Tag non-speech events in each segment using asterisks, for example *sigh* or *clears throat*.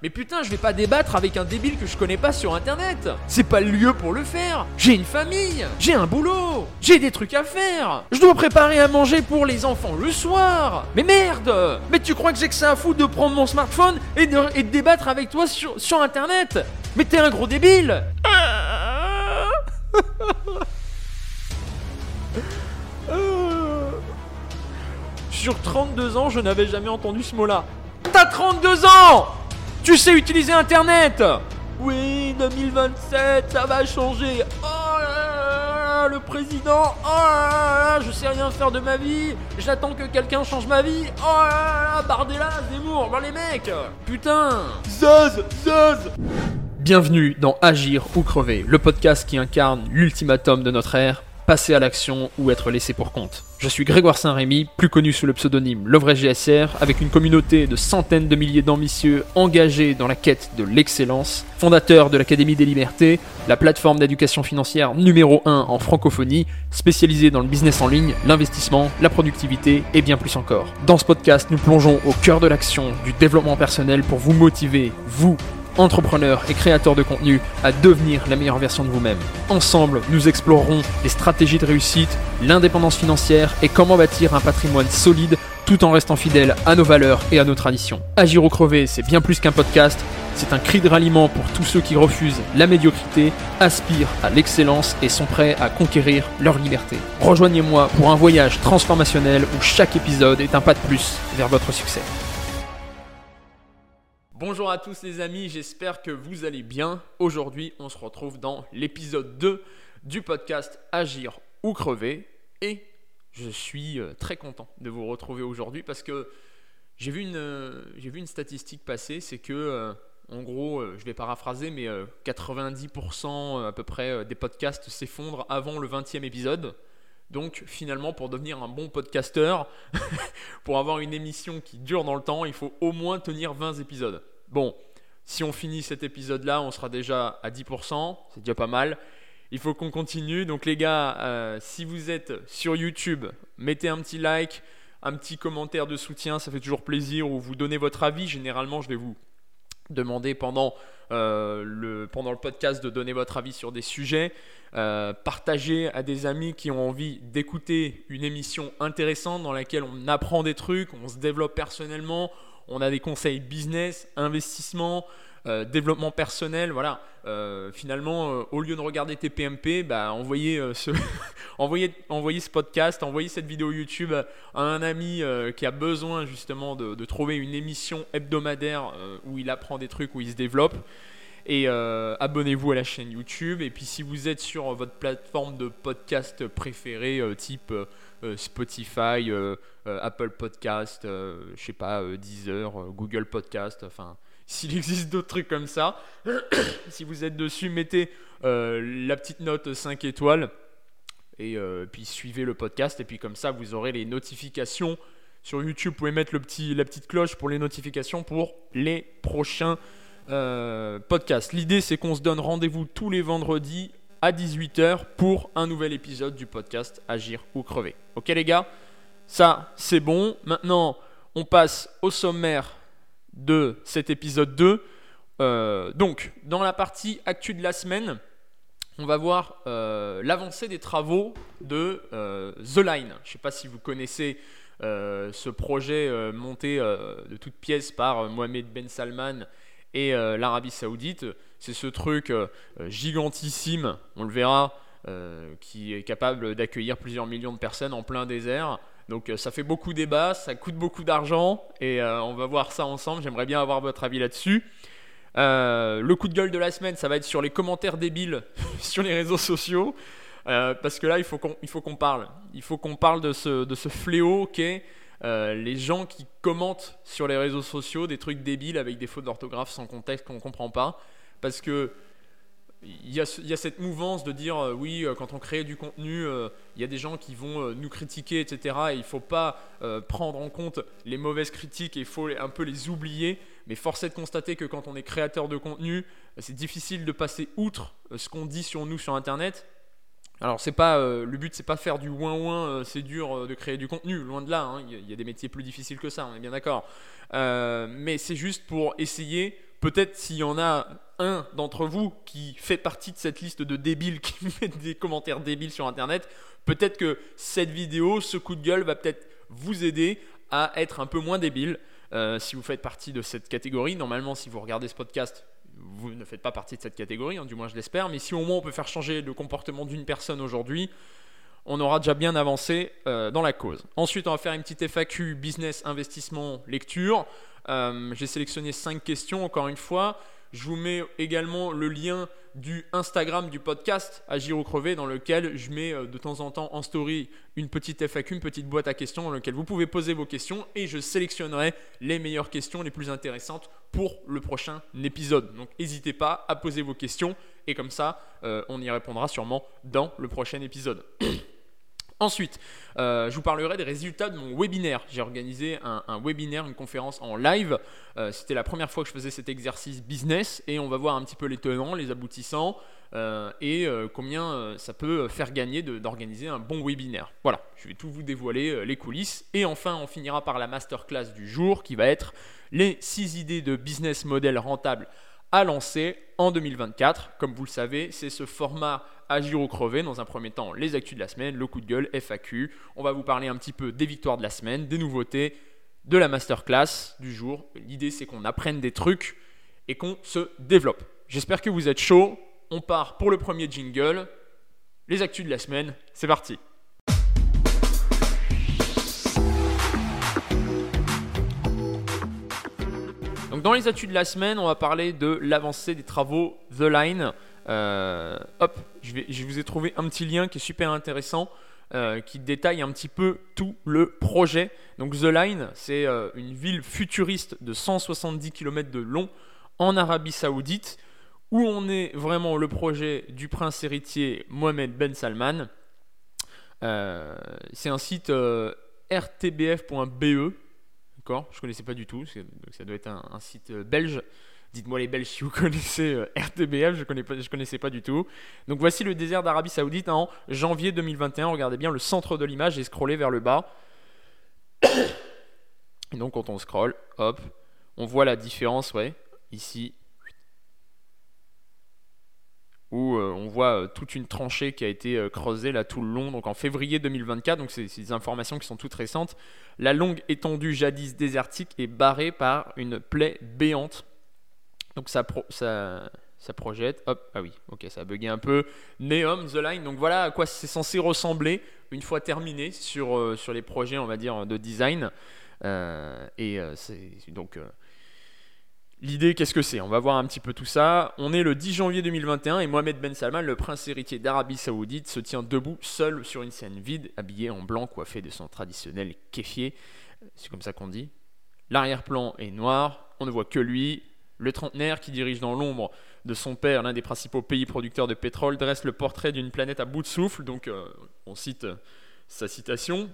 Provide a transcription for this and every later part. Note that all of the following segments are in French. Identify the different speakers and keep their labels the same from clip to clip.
Speaker 1: Mais putain, je vais pas débattre avec un débile que je connais pas sur internet. C'est pas le lieu pour le faire. J'ai une famille, j'ai un boulot, j'ai des trucs à faire. Je dois préparer à manger pour les enfants le soir. Mais merde Mais tu crois que j'ai que ça à foutre de prendre mon smartphone et de, débattre avec toi sur, sur internet? Mais t'es un gros débile *laughs* Sur 32 ans, je n'avais jamais entendu ce mot-là. T'as 32 ans Tu sais utiliser Internet Oui, 2027, ça va changer. Oh là là, le président, oh là là, je sais rien faire de ma vie. J'attends que quelqu'un change ma vie. Oh là là, Bardella, Zemmour, bah les mecs Putain Zaz, Zaz Bienvenue dans Agir ou crever, le podcast qui incarne l'ultimatum de notre ère, passer à l'action ou être laissé pour compte. Je suis Grégoire Saint-Rémy, plus connu sous le pseudonyme Le GSR, avec une communauté de centaines de milliers d'ambitieux engagés dans la quête de l'excellence, fondateur de l'Académie des Libertés, la plateforme d'éducation financière numéro 1 en francophonie, spécialisée dans le business en ligne, l'investissement, la productivité et bien plus encore. Dans ce podcast, nous plongeons au cœur de l'action, du développement personnel pour vous motiver, vous, entrepreneurs et créateurs de contenu à devenir la meilleure version de vous-même. Ensemble, nous explorerons les stratégies de réussite, l'indépendance financière et comment bâtir un patrimoine solide tout en restant fidèle à nos valeurs et à nos traditions. Agir ou crever, c'est bien plus qu'un podcast, c'est un cri de ralliement pour tous ceux qui refusent la médiocrité, aspirent à l'excellence et sont prêts à conquérir leur liberté. Rejoignez-moi pour un voyage transformationnel où chaque épisode est un pas de plus vers votre succès. Bonjour à tous les amis, j'espère que vous allez bien. Aujourd'hui, on se retrouve dans l'épisode 2 du podcast Agir ou crever et je suis euh, très content de vous retrouver aujourd'hui parce que j'ai vu une euh, statistique passer, c'est que euh, en gros, je vais paraphraser mais 90% à peu près des podcasts s'effondrent avant le 20e épisode. Donc finalement, pour devenir un bon podcasteur, *laughs* pour avoir une émission qui dure dans le temps, il faut au moins tenir 20 épisodes. Bon, si on finit cet épisode-là, on sera déjà à 10%, c'est déjà pas mal. Il faut qu'on continue. Donc les gars, euh, si vous êtes sur YouTube, mettez un petit like, un petit commentaire de soutien, ça fait toujours plaisir, ou vous donnez votre avis. Généralement, je vais vous demander pendant, euh, le, pendant le podcast de donner votre avis sur des sujets. Euh, partagez à des amis qui ont envie d'écouter une émission intéressante dans laquelle on apprend des trucs, on se développe personnellement, on a des conseils business, investissement, euh, développement personnel. Voilà. Euh, finalement, euh, au lieu de regarder tes PMP, bah, envoyez, ce *laughs* ce podcast, envoyez cette vidéo YouTube à un ami qui a besoin justement de, trouver une émission hebdomadaire où il apprend des trucs, où il se développe. Et abonnez-vous à la chaîne YouTube. Et puis si vous êtes sur votre plateforme de podcast préférée, type Spotify, Apple Podcast, je sais pas, Deezer, Google Podcast, enfin s'il existe d'autres trucs comme ça. *coughs* si vous êtes dessus, mettez la petite note 5 étoiles et puis suivez le podcast et puis comme ça vous aurez les notifications sur YouTube. Vous pouvez mettre le petit, la petite cloche pour les notifications pour les prochains podcasts. L'idée c'est qu'on se donne rendez-vous tous les vendredis à 18h pour un nouvel épisode du podcast Agir ou crever. Ok les gars? Ça c'est bon. Maintenant on passe au sommaire de cet épisode 2. Euh, donc dans la partie actu de la semaine, on va voir euh, l'avancée des travaux de euh, The Line. Je ne sais pas si vous connaissez ce projet monté de toutes pièces par Mohamed Ben Salman et l'Arabie Saoudite. C'est ce truc gigantissime, on le verra, qui est capable d'accueillir plusieurs millions de personnes en plein désert. Donc euh, ça fait beaucoup débat, ça coûte beaucoup d'argent et on va voir ça ensemble. J'aimerais bien avoir votre avis là-dessus. le coup de gueule de la semaine, ça va être sur les commentaires débiles *laughs* sur les réseaux sociaux. parce que là, il faut qu'on parle. Il faut qu'on parle de ce, de ce fléau qu'est les gens qui commentent sur les réseaux sociaux des trucs débiles avec des fautes d'orthographe sans contexte qu'on ne comprend pas parce que il y, a, cette mouvance de dire euh, oui, euh, quand on crée du contenu, euh, il y a des gens qui vont nous critiquer, etc. Et il ne faut pas prendre en compte les mauvaises critiques et il faut un peu les oublier. Mais force est de constater que quand on est créateur de contenu, c'est difficile de passer outre ce qu'on dit sur nous sur Internet. Alors c'est pas le but, c'est pas faire du ouin ouin, c'est dur de créer du contenu, loin de là. Hein. Il y, a des métiers plus difficiles que ça, on est bien d'accord. mais c'est juste pour essayer peut-être s'il y en a un d'entre vous qui fait partie de cette liste de débiles qui *laughs* mettent des commentaires débiles sur Internet, peut-être que cette vidéo, ce coup de gueule va peut-être vous aider à être un peu moins débile. Euh, si vous faites partie de cette catégorie, normalement, si vous regardez ce podcast, vous ne faites pas partie de cette catégorie, hein, du moins je l'espère, mais si au moins on peut faire changer le comportement d'une personne aujourd'hui, on aura déjà bien avancé euh, dans la cause. Ensuite, on va faire une petite FAQ business, investissement, lecture. Euh, j'ai sélectionné 5 questions, encore une fois. Je vous mets également le lien du Instagram du podcast Agir ou Crever dans lequel je mets euh, de temps en temps en story une petite FAQ, une petite boîte à questions dans laquelle vous pouvez poser vos questions et je sélectionnerai les meilleures questions les plus intéressantes pour le prochain épisode. Donc n'hésitez pas à poser vos questions et comme ça on y répondra sûrement dans le prochain épisode. *clears throat* Ensuite, euh, je vous parlerai des résultats de mon webinaire. J'ai organisé un, webinaire, une conférence en live. Euh, c'était la première fois que je faisais cet exercice business et on va voir un petit peu les tenants, les aboutissants euh, et combien ça peut faire gagner d'organiser un bon webinaire. Voilà, je vais tout vous dévoiler, les coulisses. Et enfin, on finira par la masterclass du jour qui va être les 6 idées de business model rentable à lancer en 2024. Comme vous le savez, c'est ce format agir ou crever. Dans un premier temps, les actus de la semaine, le coup de gueule, FAQ. On va vous parler un petit peu des victoires de la semaine, des nouveautés, de la masterclass du jour. L'idée, c'est qu'on apprenne des trucs et qu'on se développe. J'espère que vous êtes chaud. On part pour le premier jingle. Les actus de la semaine, c'est parti. Dans les actus de la semaine, on va parler de l'avancée des travaux The Line. Euh, hop, je, vous ai trouvé un petit lien qui est super intéressant. Euh, qui détaille un petit peu tout le projet. Donc The Line, c'est euh, une ville futuriste de 170 km de long en Arabie Saoudite, où on est vraiment le projet du prince héritier Mohamed Ben Salman. c'est un site rtbf.be, d'accord Je connaissais pas du tout, ça doit être un site belge. Dites-moi les Belges si vous *laughs* connaissez euh, RTBF, je connaissais pas du tout. Donc voici le désert d'Arabie Saoudite en janvier 2021. Regardez bien le centre de l'image et scrollez vers le bas. Et *coughs* donc quand on scrolle, hop, on voit la différence, ouais, ici, où euh, on voit euh, toute une tranchée qui a été creusée là tout le long, donc en février 2024, donc c'est des informations qui sont toutes récentes. La longue étendue jadis désertique est barrée par une plaie béante donc ça, projette. Hop, ah oui, ok, ça a bugué un peu. Neom, The Line. Donc voilà à quoi c'est censé ressembler une fois terminé sur, euh, sur les projets, on va dire, de design. Euh, et euh, c'est donc. L'idée, qu'est-ce que c'est? On va voir un petit peu tout ça. On est le 10 janvier 2021 et Mohamed Ben Salman, le prince héritier d'Arabie Saoudite, se tient debout, seul sur une scène vide, habillé en blanc, coiffé de son traditionnel kéfier. C'est comme ça qu'on dit. L'arrière-plan est noir, on ne voit que lui, le trentenaire qui dirige dans l'ombre de son père l'un des principaux pays producteurs de pétrole dresse le portrait d'une planète à bout de souffle. Donc euh, on cite euh, sa citation.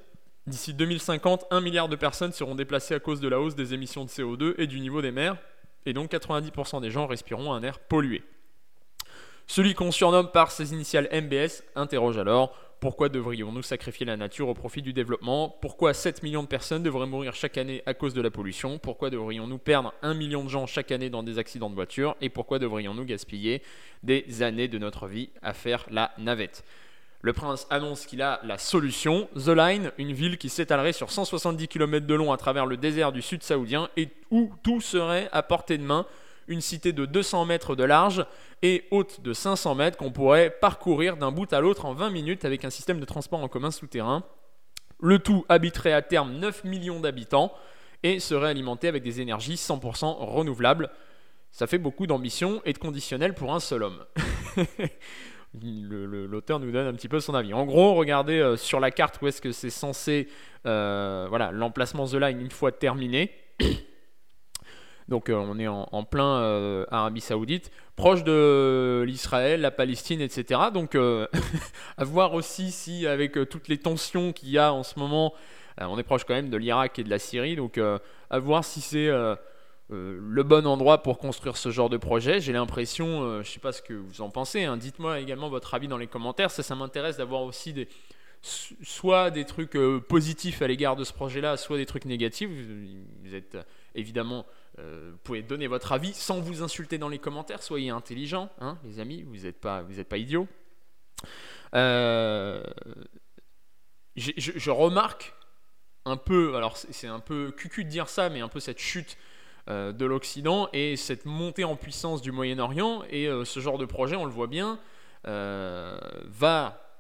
Speaker 1: D'ici 2050, 1 milliard de personnes seront déplacées à cause de la hausse des émissions de CO2 et du niveau des mers, et donc 90% des gens respireront un air pollué. Celui qu'on surnomme par ses initiales MBS interroge alors pourquoi devrions-nous sacrifier la nature au profit du développement? Pourquoi 7 millions de personnes devraient mourir chaque année à cause de la pollution? Pourquoi devrions-nous perdre 1 million de gens chaque année dans des accidents de voiture? Et pourquoi devrions-nous gaspiller des années de notre vie à faire la navette? Le prince annonce qu'il a la solution, The Line, une ville qui s'étalerait sur 170 km de long à travers le désert du sud saoudien et où tout serait à portée de main une cité de 200 mètres de large et haute de 500 mètres qu'on pourrait parcourir d'un bout à l'autre en 20 minutes avec un système de transport en commun souterrain. Le tout habiterait à terme 9 millions d'habitants et serait alimenté avec des énergies 100% renouvelables. Ça fait beaucoup d'ambition et de conditionnel pour un seul homme. *laughs* L'auteur nous donne un petit peu son avis. En gros, regardez euh, sur la carte où est-ce que c'est censé, euh, voilà, l'emplacement The Line une fois terminé. *coughs* Donc euh, on est en, plein euh, Arabie Saoudite, proche de l'Israël, la Palestine, etc. Donc *laughs* à voir aussi si avec toutes les tensions qu'il y a en ce moment, on est proche quand même de l'Irak et de la Syrie. Donc à voir si c'est le bon endroit pour construire ce genre de projet. J'ai l'impression, je ne sais pas ce que vous en pensez, hein. dites-moi également votre avis dans les commentaires. Ça, ça m'intéresse d'avoir aussi des, soit des trucs positifs à l'égard de ce projet-là, soit des trucs négatifs. Vous êtes évidemment pouvez donner votre avis sans vous insulter dans les commentaires. Soyez intelligents, hein, les amis. Vous n'êtes pas, vous pas idiots. je, je, remarque un peu, alors c'est un peu cucu de dire ça, mais un peu cette chute euh, de l'Occident et cette montée en puissance du Moyen-Orient. Et euh, ce genre de projet, on le voit bien, euh, va,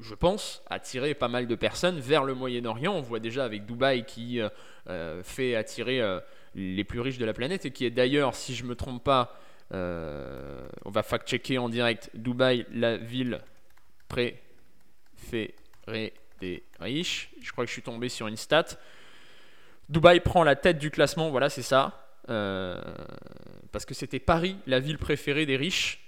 Speaker 1: je pense, attirer pas mal de personnes vers le Moyen-Orient. On voit déjà avec Dubaï qui fait attirer les plus riches de la planète et qui est d'ailleurs, si je ne me trompe pas, on va fact-checker en direct, Dubaï, la ville préférée des riches. Je crois que je suis tombé sur une stat. Dubaï prend la tête du classement, voilà, c'est ça. Euh, parce que c'était Paris, la ville préférée des riches.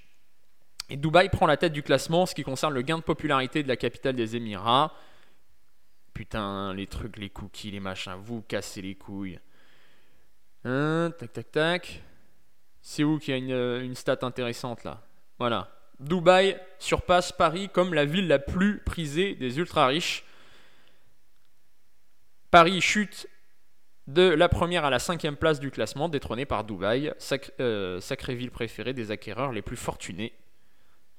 Speaker 1: Et Dubaï prend la tête du classement en ce qui concerne le gain de popularité de la capitale des Émirats. Putain, les trucs, les cookies, les machins, vous cassez les couilles. Hein, tac, tac, tac. C'est où qu'il y a une, une stat intéressante là? Voilà. Dubaï surpasse Paris comme la ville la plus prisée des ultra riches. Paris chute de la première à la cinquième place du classement, détrôné par Dubaï, euh, sacrée ville préférée des acquéreurs les plus fortunés.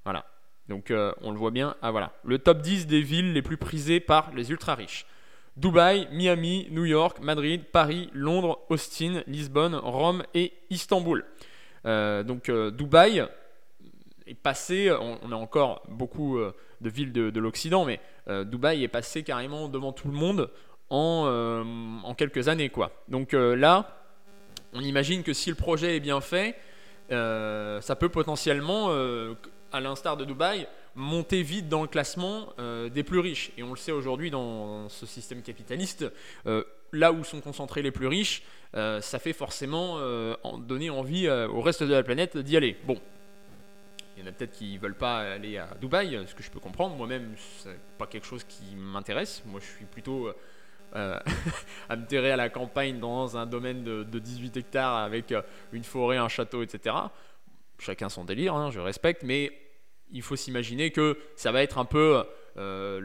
Speaker 1: Voilà. Donc euh, on le voit bien. Ah voilà. Le top 10 des villes les plus prisées par les ultra riches. Dubaï, Miami, New York, Madrid, Paris, Londres, Austin, Lisbonne, Rome et Istanbul. Euh, donc Dubaï est passé, on, a encore beaucoup de villes de, de l'Occident, mais Dubaï est passé carrément devant tout le monde euh, en, quelques années. Quoi. Donc euh, là, on imagine que si le projet est bien fait, euh, ça peut potentiellement, à l'instar de Dubaï, monter vite dans le classement des plus riches. Et on le sait aujourd'hui dans ce système capitaliste, là où sont concentrés les plus riches, ça fait forcément donner envie au reste de la planète d'y aller. Bon, il y en a peut-être qui ne veulent pas aller à Dubaï, ce que je peux comprendre. Moi-même, c'est pas quelque chose qui m'intéresse. Moi, je suis plutôt euh, à me terrer à la campagne dans un domaine de, 18 hectares avec euh, une forêt, un château, etc. Chacun son délire, hein, je respecte, mais il faut s'imaginer que ça va être un peu euh,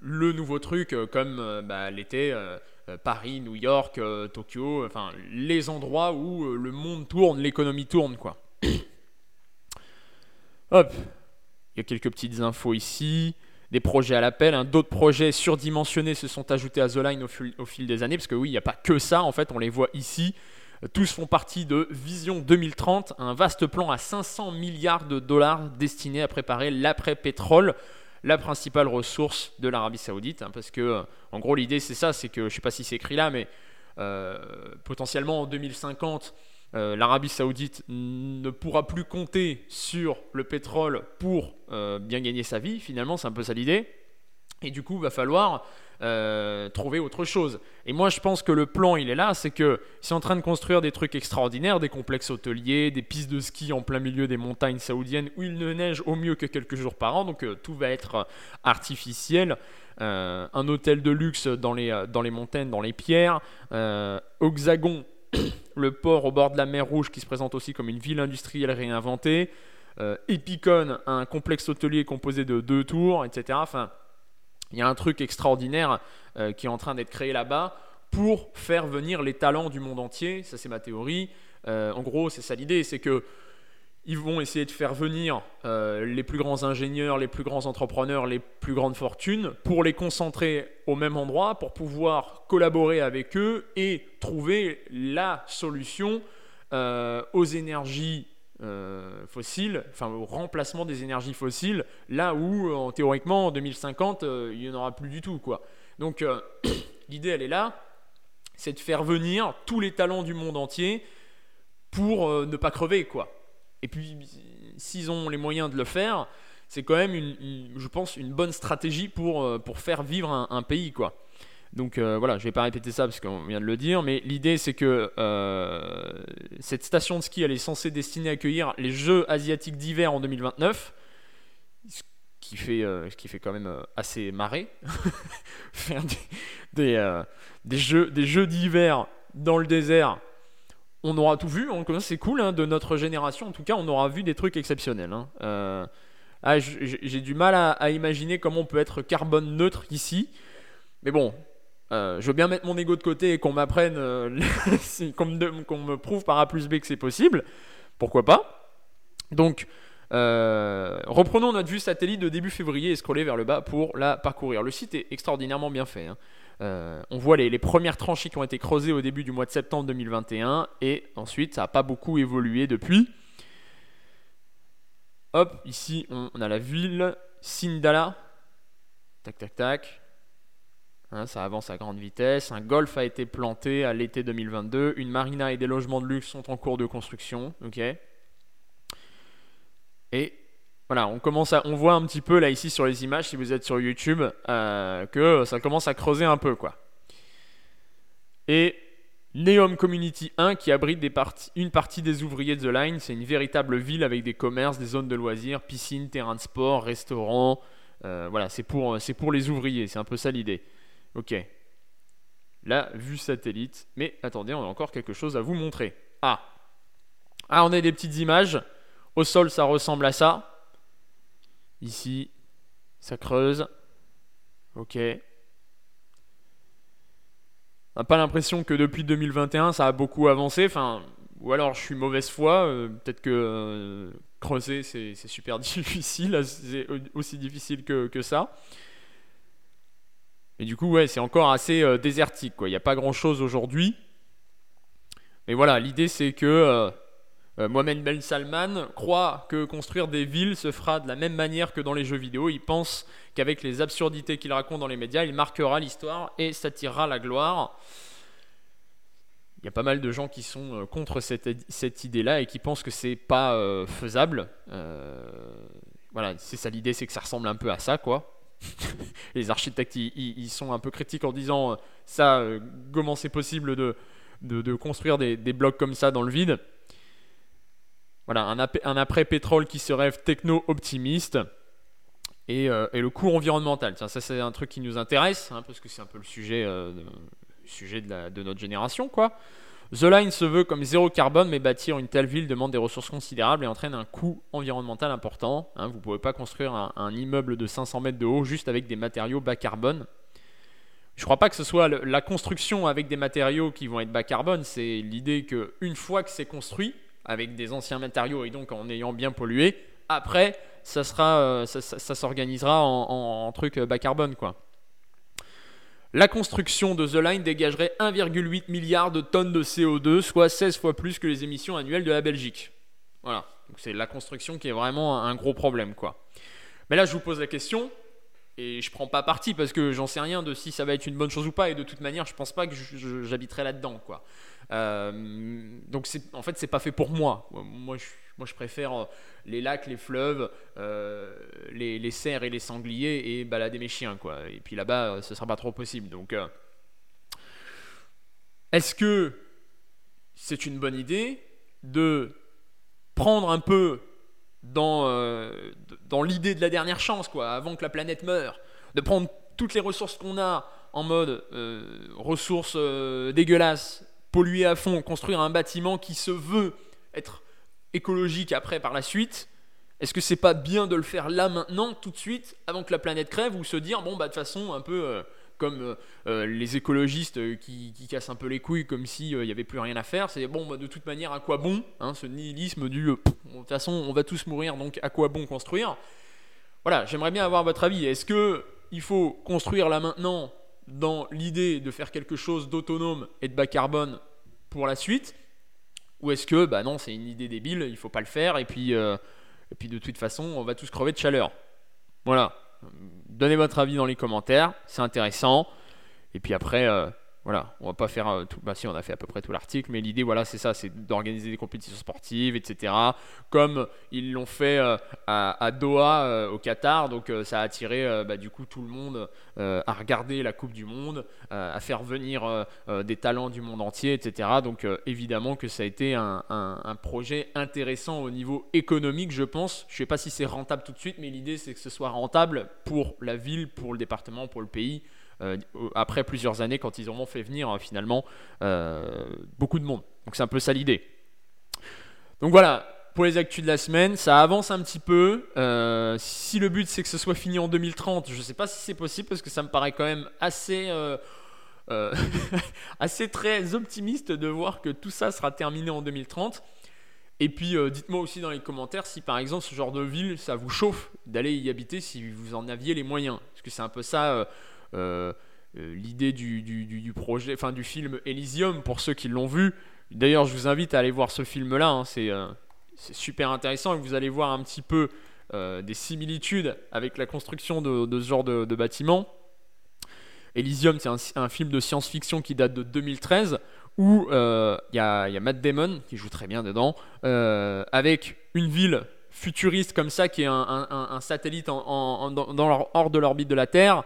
Speaker 1: le nouveau truc comme bah, l'était Paris, New York, Tokyo, enfin les endroits où le monde tourne, l'économie tourne, quoi. *coughs* Hop, il y a quelques petites infos ici des projets à l'appel. Hein. D'autres projets surdimensionnés se sont ajoutés à The Line au fil, des années, parce que oui, il n'y a pas que ça, en fait, on les voit ici. Tous font partie de Vision 2030, un vaste plan à 500 milliards de dollars destiné à préparer l'après-pétrole, la principale ressource de l'Arabie Saoudite. Hein, parce que, euh, en gros, l'idée c'est ça, c'est que, je ne sais pas si c'est écrit là, mais euh, potentiellement en 2050, euh, l'Arabie saoudite ne pourra plus compter sur le pétrole pour euh, bien gagner sa vie, finalement, c'est un peu ça l'idée. Et du coup, il va falloir euh, trouver autre chose. Et moi, je pense que le plan, il est là, c'est que c'est en train de construire des trucs extraordinaires, des complexes hôteliers, des pistes de ski en plein milieu des montagnes saoudiennes où il ne neige au mieux que quelques jours par an, donc tout va être artificiel. un hôtel de luxe dans les, dans les montagnes, dans les pierres, Oxagon *coughs* le port au bord de la mer Rouge qui se présente aussi comme une ville industrielle réinventée, euh, Epicon, un complexe hôtelier composé de deux tours, etc. Enfin, il y a un truc extraordinaire euh, qui est en train d'être créé là-bas pour faire venir les talents du monde entier. Ça, c'est ma théorie. Euh, en gros, c'est ça l'idée, c'est que ils vont essayer de faire venir euh, les plus grands ingénieurs, les plus grands entrepreneurs, les plus grandes fortunes pour les concentrer au même endroit, pour pouvoir collaborer avec eux et trouver la solution euh, aux énergies euh, fossiles, enfin au remplacement des énergies fossiles, là où en, théoriquement en 2050 il n'y en aura plus du tout. Quoi. Donc *clears throat* l'idée elle est là, c'est de faire venir tous les talents du monde entier pour ne pas crever. quoi. Et puis, s'ils ont les moyens de le faire, c'est quand même, une, je pense, une bonne stratégie pour, euh, pour faire vivre un, pays, quoi. Donc euh, voilà, je vais pas répéter ça parce qu'on vient de le dire, mais l'idée c'est que euh, cette station de ski, elle est censée destiner à accueillir les Jeux asiatiques d'hiver en 2029, ce qui fait, ce qui fait quand même assez marrer, *laughs* faire des, des, des jeux d'hiver dans le désert on aura tout vu, c'est cool, hein, de notre génération, en tout cas, on aura vu des trucs exceptionnels. Hein. Euh, ah, j'ai du mal à, imaginer comment on peut être carbone neutre ici, mais bon, je veux bien mettre mon ego de côté et qu'on m'apprenne, *laughs* qu'on me, prouve par A plus B que c'est possible. Pourquoi pas? Donc, reprenons notre vue satellite de début février et scroller vers le bas pour la parcourir. Le site est extraordinairement bien fait. Hein. Euh, on voit les, premières tranchées qui ont été creusées au début du mois de septembre 2021 et ensuite ça n'a pas beaucoup évolué depuis. Hop, ici on, a la ville Sindala. Tac, tac, tac. Hein, ça avance à grande vitesse. Un golf a été planté à l'été 2022. Une marina et des logements de luxe sont en cours de construction. Ok. Et voilà, on commence à, on voit un petit peu là ici sur les images, si vous êtes sur YouTube, euh, que ça commence à creuser un peu quoi. Et Neom Community 1 qui abrite une partie des ouvriers de The Line, c'est une véritable ville avec des commerces, des zones de loisirs, piscines, terrains de sport, restaurants. Euh, voilà, c'est pour, c'est pour les ouvriers, c'est un peu ça l'idée. Ok. La vue satellite. Mais attendez, on a encore quelque chose à vous montrer. Ah. Ah, on a des petites images. Au sol, ça ressemble à ça. Ici, ça creuse. Ok. On n'a pas l'impression que depuis 2021, ça a beaucoup avancé. Enfin, ou alors je suis mauvaise foi. Euh, peut-être que euh, creuser, c'est super *laughs* difficile. C'est aussi difficile que, ça. Et du coup, ouais, c'est encore assez euh, désertique. Il n'y a pas grand-chose aujourd'hui. Mais voilà, l'idée c'est que euh, Mohamed Ben Salman croit que construire des villes se fera de la même manière que dans les jeux vidéo. Il pense qu'avec les absurdités qu'il raconte dans les médias, il marquera l'histoire et s'attirera la gloire. Il y a pas mal de gens qui sont euh, contre cette, idée-là et qui pensent que c'est pas euh, faisable. voilà, c'est ça l'idée, c'est que ça ressemble un peu à ça, quoi. *laughs* les architectes, ils, sont un peu critiques en disant ça, comment c'est possible de, de, construire des blocs comme ça dans le vide? Voilà, un, après-pétrole qui se rêve techno-optimiste. Et, euh, le coût environnemental. ça, c'est un truc qui nous intéresse, hein, parce que c'est un peu le sujet, euh, de, sujet de, notre génération. quoi. The Line se veut comme zéro carbone, mais bâtir une telle ville demande des ressources considérables et entraîne un coût environnemental important. Hein. vous ne pouvez pas construire un, immeuble de 500 mètres de haut juste avec des matériaux bas carbone. Je ne crois pas que ce soit la construction avec des matériaux qui vont être bas carbone. C'est l'idée qu'une fois que c'est construit, avec des anciens matériaux et donc en ayant bien pollué. Après, ça, sera, euh, ça, s'organisera en, truc euh, bas carbone. Quoi. La construction de The Line dégagerait 1,8 milliard de tonnes de CO2, soit 16 fois plus que les émissions annuelles de la Belgique. Voilà, c'est la construction qui est vraiment un gros problème. quoi. Mais là, je vous pose la question, et je prends pas parti parce que j'en sais rien de si ça va être une bonne chose ou pas, et de toute manière, je pense pas que j'habiterai là-dedans. quoi. Euh, donc en fait, c'est pas fait pour moi. Moi, je, préfère euh, les lacs, les fleuves, euh, les, les, cerfs et les sangliers et balader mes chiens, quoi. Et puis là-bas, ce sera pas trop possible. Donc, est-ce que c'est une bonne idée de prendre un peu dans, dans l'idée de la dernière chance, quoi, avant que la planète meure, de prendre toutes les ressources qu'on a en mode ressources dégueulasses polluer à fond, construire un bâtiment qui se veut être écologique après par la suite, est-ce que c'est pas bien de le faire là maintenant, tout de suite, avant que la planète crève, ou se dire, bon, bah de façon, un peu euh, comme euh, euh, les écologistes qui, cassent un peu les couilles comme s'il n'y avait plus rien à faire, c'est bon, bah, de toute manière, à quoi bon hein, Ce nihilisme du, de toute façon, on va tous mourir, donc à quoi bon construire? Voilà, j'aimerais bien avoir votre avis. Est-ce que il faut construire là maintenant dans l'idée de faire quelque chose d'autonome et de bas carbone pour la suite? Ou est-ce que, bah non, c'est une idée débile, il faut pas le faire, et puis, euh, et puis de toute façon, on va tous crever de chaleur? Voilà. Donnez votre avis dans les commentaires, c'est intéressant. Et puis après, euh, voilà, on va pas faire euh, tout. Bah, si, on a fait à peu près tout l'article, mais l'idée, voilà, c'est ça, c'est d'organiser des compétitions sportives, etc. Comme ils l'ont fait euh, à, Doha, euh, au Qatar. Donc, ça a attiré, bah, du coup, tout le monde à regarder la Coupe du Monde, à faire venir des talents du monde entier, etc. Donc, évidemment que ça a été un, un, projet intéressant au niveau économique, je pense. Je sais pas si c'est rentable tout de suite, mais l'idée, c'est que ce soit rentable pour la ville, pour le département, pour le pays. Euh, après plusieurs années quand ils auront fait venir hein, finalement euh, beaucoup de monde. Donc c'est un peu ça l'idée. Donc voilà, pour les actus de la semaine, ça avance un petit peu. Euh, si le but c'est que ce soit fini en 2030, je ne sais pas si c'est possible parce que ça me paraît quand même assez *laughs* assez très optimiste de voir que tout ça sera terminé en 2030. Et puis dites-moi aussi dans les commentaires si par exemple ce genre de ville ça vous chauffe d'aller y habiter si vous en aviez les moyens. Parce que c'est un peu ça l'idée du, du, projet, enfin du film Elysium pour ceux qui l'ont vu. D'ailleurs, je vous invite à aller voir ce film-là. Hein. Euh, c'est super intéressant et vous allez voir un petit peu euh, des similitudes avec la construction de, ce genre de, bâtiment. Elysium, c'est un, film de science-fiction qui date de 2013 où euh, il y, a Matt Damon qui joue très bien dedans, avec une ville futuriste comme ça qui est un, satellite dans hors de l'orbite de la Terre,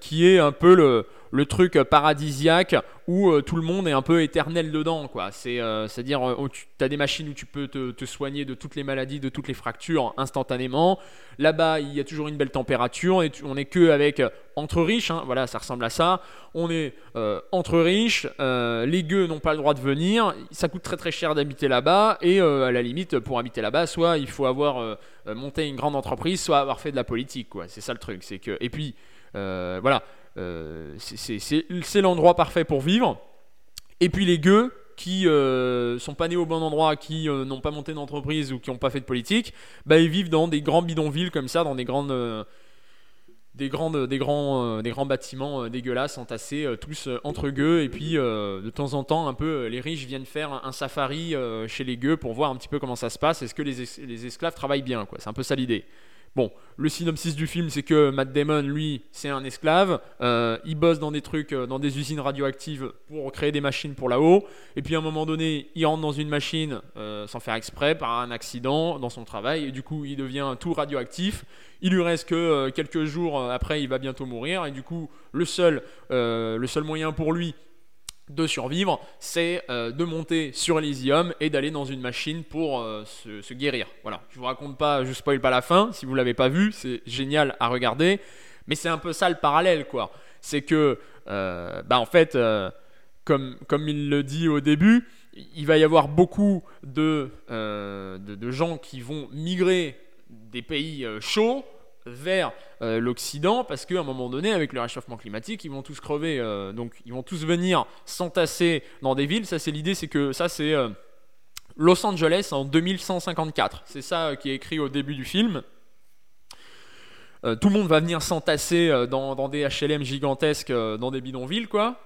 Speaker 1: qui est un peu le, truc paradisiaque où euh, tout le monde est un peu éternel dedans. quoi. C'est, euh, à dire euh, tu as des machines où tu peux te, soigner de toutes les maladies, de toutes les fractures instantanément. Là-bas, il y a toujours une belle température. Et on est que avec entre riches. Hein. voilà, ça ressemble à ça. On est entre riches. les gueux n'ont pas le droit de venir. Ça coûte très très cher d'habiter là-bas. Et à la limite, pour habiter là-bas, soit il faut avoir monté une grande entreprise, soit avoir fait de la politique. quoi. C'est ça le truc. C'est que et puis voilà euh, c'est l'endroit parfait pour vivre. Et puis les gueux qui euh, sont pas nés au bon endroit, qui euh, n'ont pas monté d'entreprise ou qui n'ont pas fait de politique, bah, ils vivent dans des grands bidonvilles comme ça, dans des grandes, des grandes, des grands, des grands bâtiments dégueulasses entassés tous entre gueux. Et puis de temps en temps, un peu, les riches viennent faire un, safari chez les gueux pour voir un petit peu comment ça se passe. Est-ce que les, les esclaves travaillent bien, quoi? C'est un peu ça l'idée. Bon, le synopsis du film, c'est que Matt Damon, lui, c'est un esclave. Euh, il bosse dans des trucs, euh, dans des usines radioactives pour créer des machines pour là-haut. Et puis à un moment donné, il rentre dans une machine euh, sans faire exprès, par un accident dans son travail. Et du coup, il devient tout radioactif. Il lui reste que quelques jours après, il va bientôt mourir. Et du coup, le seul, le seul moyen pour lui de survivre, c'est euh, de monter sur Elysium et d'aller dans une machine pour euh, se, guérir. Voilà, je vous raconte pas, je spoil pas la fin, si vous l'avez pas vu, c'est génial à regarder, mais c'est un peu ça le parallèle, quoi. C'est que, euh, bah en fait, comme, comme il le dit au début, il va y avoir beaucoup de, de gens qui vont migrer des pays chauds vers euh, l'Occident parce qu'à un moment donné, avec le réchauffement climatique, ils vont tous crever. Euh, donc ils vont tous venir s'entasser dans des villes. Ça, c'est l'idée, c'est que ça, c'est euh, Los Angeles en 2154. C'est ça qui est écrit au début du film. tout le monde va venir s'entasser dans, des HLM gigantesques, dans des bidonvilles, quoi.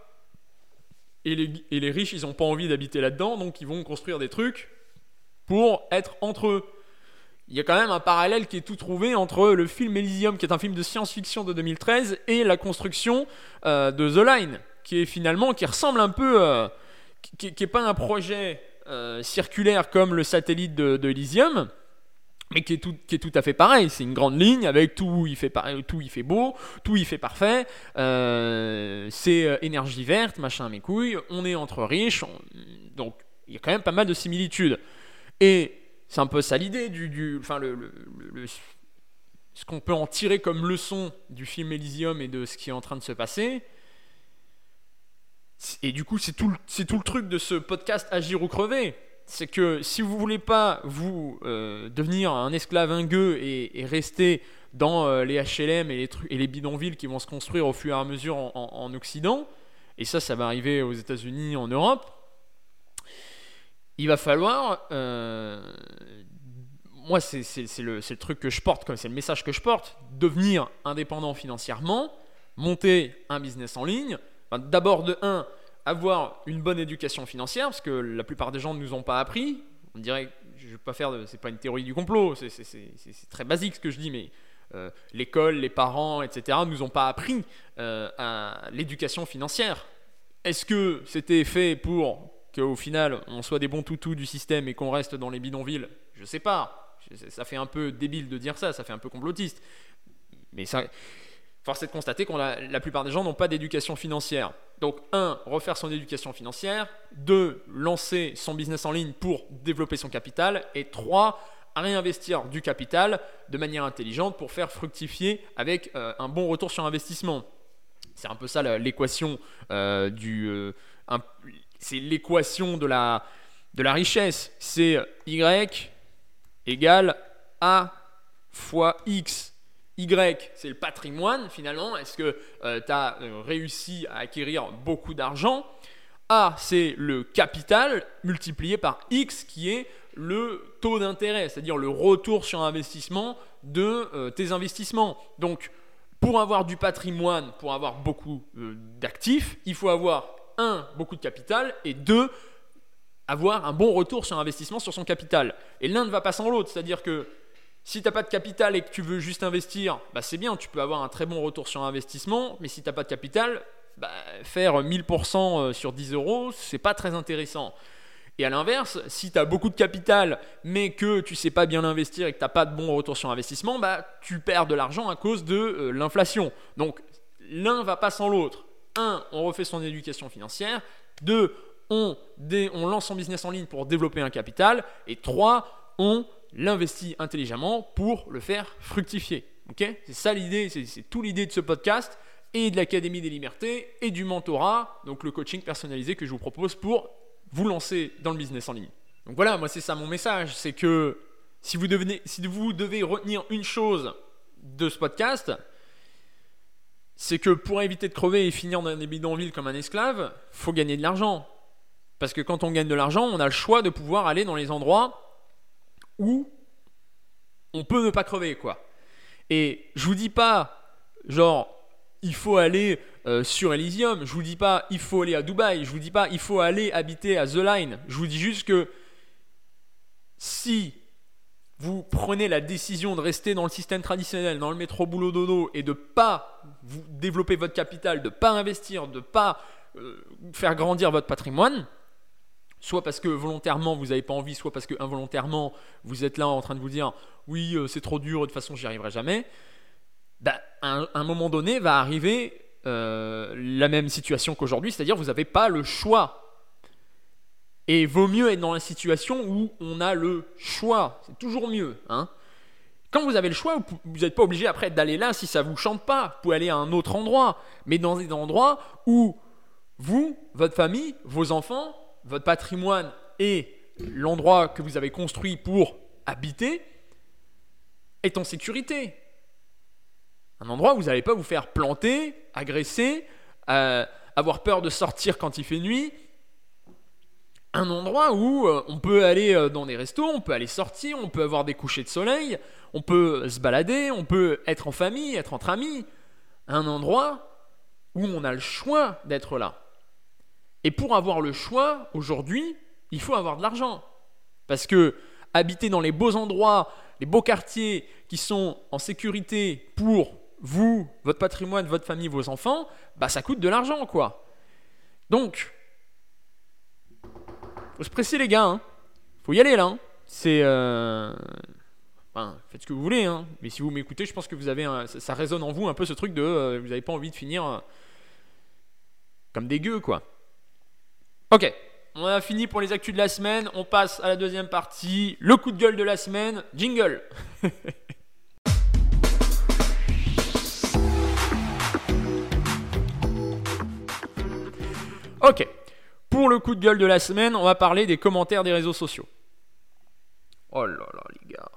Speaker 1: Et les, et les riches, ils n'ont pas envie d'habiter là-dedans, donc ils vont construire des trucs pour être entre eux il y a quand même un parallèle qui est tout trouvé entre le film Elysium, qui est un film de science-fiction de 2013, et la construction euh, de The Line, qui est finalement, qui ressemble un peu, euh, qui n'est pas un projet euh, circulaire comme le satellite de, Elysium, mais qui est, tout, qui est tout à fait pareil. C'est une grande ligne avec tout, il fait tout, il fait beau, tout, il fait parfait. c'est énergie verte, machin, mes couilles. On est entre riches, donc il y a quand même pas mal de similitudes. Et c'est un peu ça l'idée du, enfin le, ce qu'on peut en tirer comme leçon du film Elysium et de ce qui est en train de se passer. Et du coup, c'est tout, c'est tout le truc de ce podcast Agir ou crever. C'est que si vous voulez pas vous euh, devenir un esclave ingueux et, rester dans euh, les HLM et les, et les bidonvilles qui vont se construire au fur et à mesure en, en Occident, et ça, ça va arriver aux États-Unis, en Europe, il va falloir. Euh, moi, c'est le, truc que je porte, c'est le message que je porte devenir indépendant financièrement, monter un business en ligne. D'abord, de 1, avoir une bonne éducation financière, parce que la plupart des gens ne nous ont pas appris. On dirait, je ne vais pas faire, c'est pas une théorie du complot, c'est très basique ce que je dis, mais euh, l'école, les parents, etc., ne nous ont pas appris euh, à l'éducation financière. Est-ce que c'était fait pour qu'au final on soit des bons toutous du système et qu'on reste dans les bidonvilles, je sais pas. Ça fait un peu débile de dire ça, ça fait un peu complotiste. Mais ça, force est de constater que la, plupart des gens n'ont pas d'éducation financière. Donc, un, refaire son éducation financière. Deux, lancer son business en ligne pour développer son capital. Et trois, réinvestir du capital de manière intelligente pour faire fructifier avec euh, un bon retour sur investissement. C'est un peu ça l'équation euh, du. Euh, c'est l'équation de la, richesse. C'est Y égale A fois X. Y, c'est le patrimoine finalement. Est-ce que tu as réussi à acquérir beaucoup d'argent? A, c'est le capital multiplié par X qui est le taux d'intérêt, c'est-à-dire le retour sur investissement de tes investissements. Donc, pour avoir du patrimoine, pour avoir beaucoup d'actifs, il faut avoir un, beaucoup de capital et deux, avoir un bon retour sur investissement sur son capital. Et l'un ne va pas sans l'autre, c'est-à-dire que si tu n'as pas de capital et que tu veux juste investir, bah c'est bien, tu peux avoir un très bon retour sur investissement, mais si tu n'as pas de capital, bah, faire 1000% euh, sur 10 euros, c'est pas très intéressant. Et à l'inverse, si tu as beaucoup de capital, mais que tu sais pas bien investir et que tu n'as pas de bon retour sur investissement, bah, tu perds de l'argent à cause de euh, l'inflation. Donc l'un va pas sans l'autre. Un, on refait son éducation financière. Deux, on, lance son business en ligne pour développer un capital. Et trois, on l'investit intelligemment pour le faire fructifier. c'est ça l'idée, c'est tout l'idée de ce podcast et de l'Académie des libertés et du mentorat, donc le coaching personnalisé que je vous propose pour vous lancer dans le business en ligne. Donc voilà, moi c'est ça mon message, c'est que si vous, si vous devez retenir une chose de ce podcast, c'est que pour éviter de crever et finir dans des bidonvilles comme un esclave, faut gagner de l'argent. Parce que quand on gagne de l'argent, on a le choix de pouvoir aller dans les endroits où on peut ne pas crever, quoi. Et je vous dis pas, genre, il faut aller euh, sur Elysium, je vous dis pas, il faut aller à Dubaï, je vous dis pas, il faut aller habiter à The Line. Je vous dis juste que si vous prenez la décision de rester dans le système traditionnel, dans le métro boulot dodo et de pas vous développer votre capital, de pas investir, de pas euh, faire grandir votre patrimoine, soit parce que volontairement vous n'avez pas envie, soit parce que involontairement vous êtes là en train de vous dire oui euh, c'est trop dur, de toute façon j'y arriverai jamais, bah, à, un, moment donné va arriver euh, la même situation qu'aujourd'hui, c'est-à-dire vous n'avez pas le choix. Et vaut mieux être dans la situation où on a le choix, c'est toujours mieux. Hein quand vous avez le choix, vous n'êtes pas obligé après d'aller là si ça ne vous chante pas. Vous pouvez aller à un autre endroit, mais dans des endroits où vous, votre famille, vos enfants votre patrimoine et l'endroit que vous avez construit pour habiter est en sécurité. Un endroit où vous n'allez pas vous faire planter, agresser, euh, avoir peur de sortir quand il fait nuit. Un endroit où euh, on peut aller euh, dans des restos, on peut aller sortir, on peut avoir des couchers de soleil, on peut se balader, on peut être en famille, être entre amis. Un endroit où on a le choix d'être là. Et pour avoir le choix, aujourd'hui, il faut avoir de l'argent. Parce que habiter dans les beaux endroits, les beaux quartiers qui sont en sécurité pour vous, votre patrimoine, votre famille, vos enfants, bah ça coûte de l'argent, quoi. Donc, faut se presser les gars, hein. faut y aller là. Hein. C'est, euh, faites ce que vous voulez, hein. Mais si vous m'écoutez, je pense que vous avez, ça, résonne en vous un peu ce truc de, euh, vous n'avez pas envie de finir euh, comme des gueux, quoi. Ok, on a fini pour les actus de la semaine. On passe à la deuxième partie. Le coup de gueule de la semaine. Jingle. *laughs* ok. Pour le coup de gueule de la semaine, on va parler des commentaires des réseaux sociaux. Oh là là, les gars.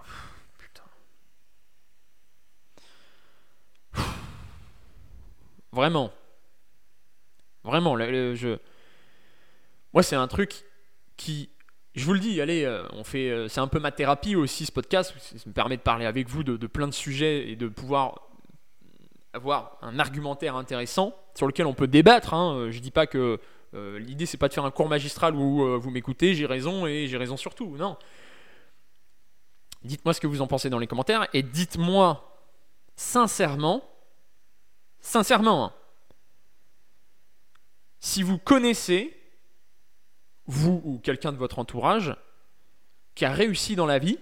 Speaker 1: Putain. Vraiment. Vraiment, le, je moi, c'est un truc qui, je vous le dis, allez, euh, on fait, euh, c'est un peu ma thérapie aussi ce podcast. Ça me permet de parler avec vous de, plein de sujets et de pouvoir avoir un argumentaire intéressant sur lequel on peut débattre. Hein. Euh, je dis pas que l'idée c'est pas de faire un cours magistral où vous m'écoutez, j'ai raison et j'ai raison sur tout. Non. Dites-moi ce que vous en pensez dans les commentaires et dites-moi sincèrement, sincèrement, hein, si vous connaissez vous ou quelqu'un de votre entourage, qui a réussi dans la vie.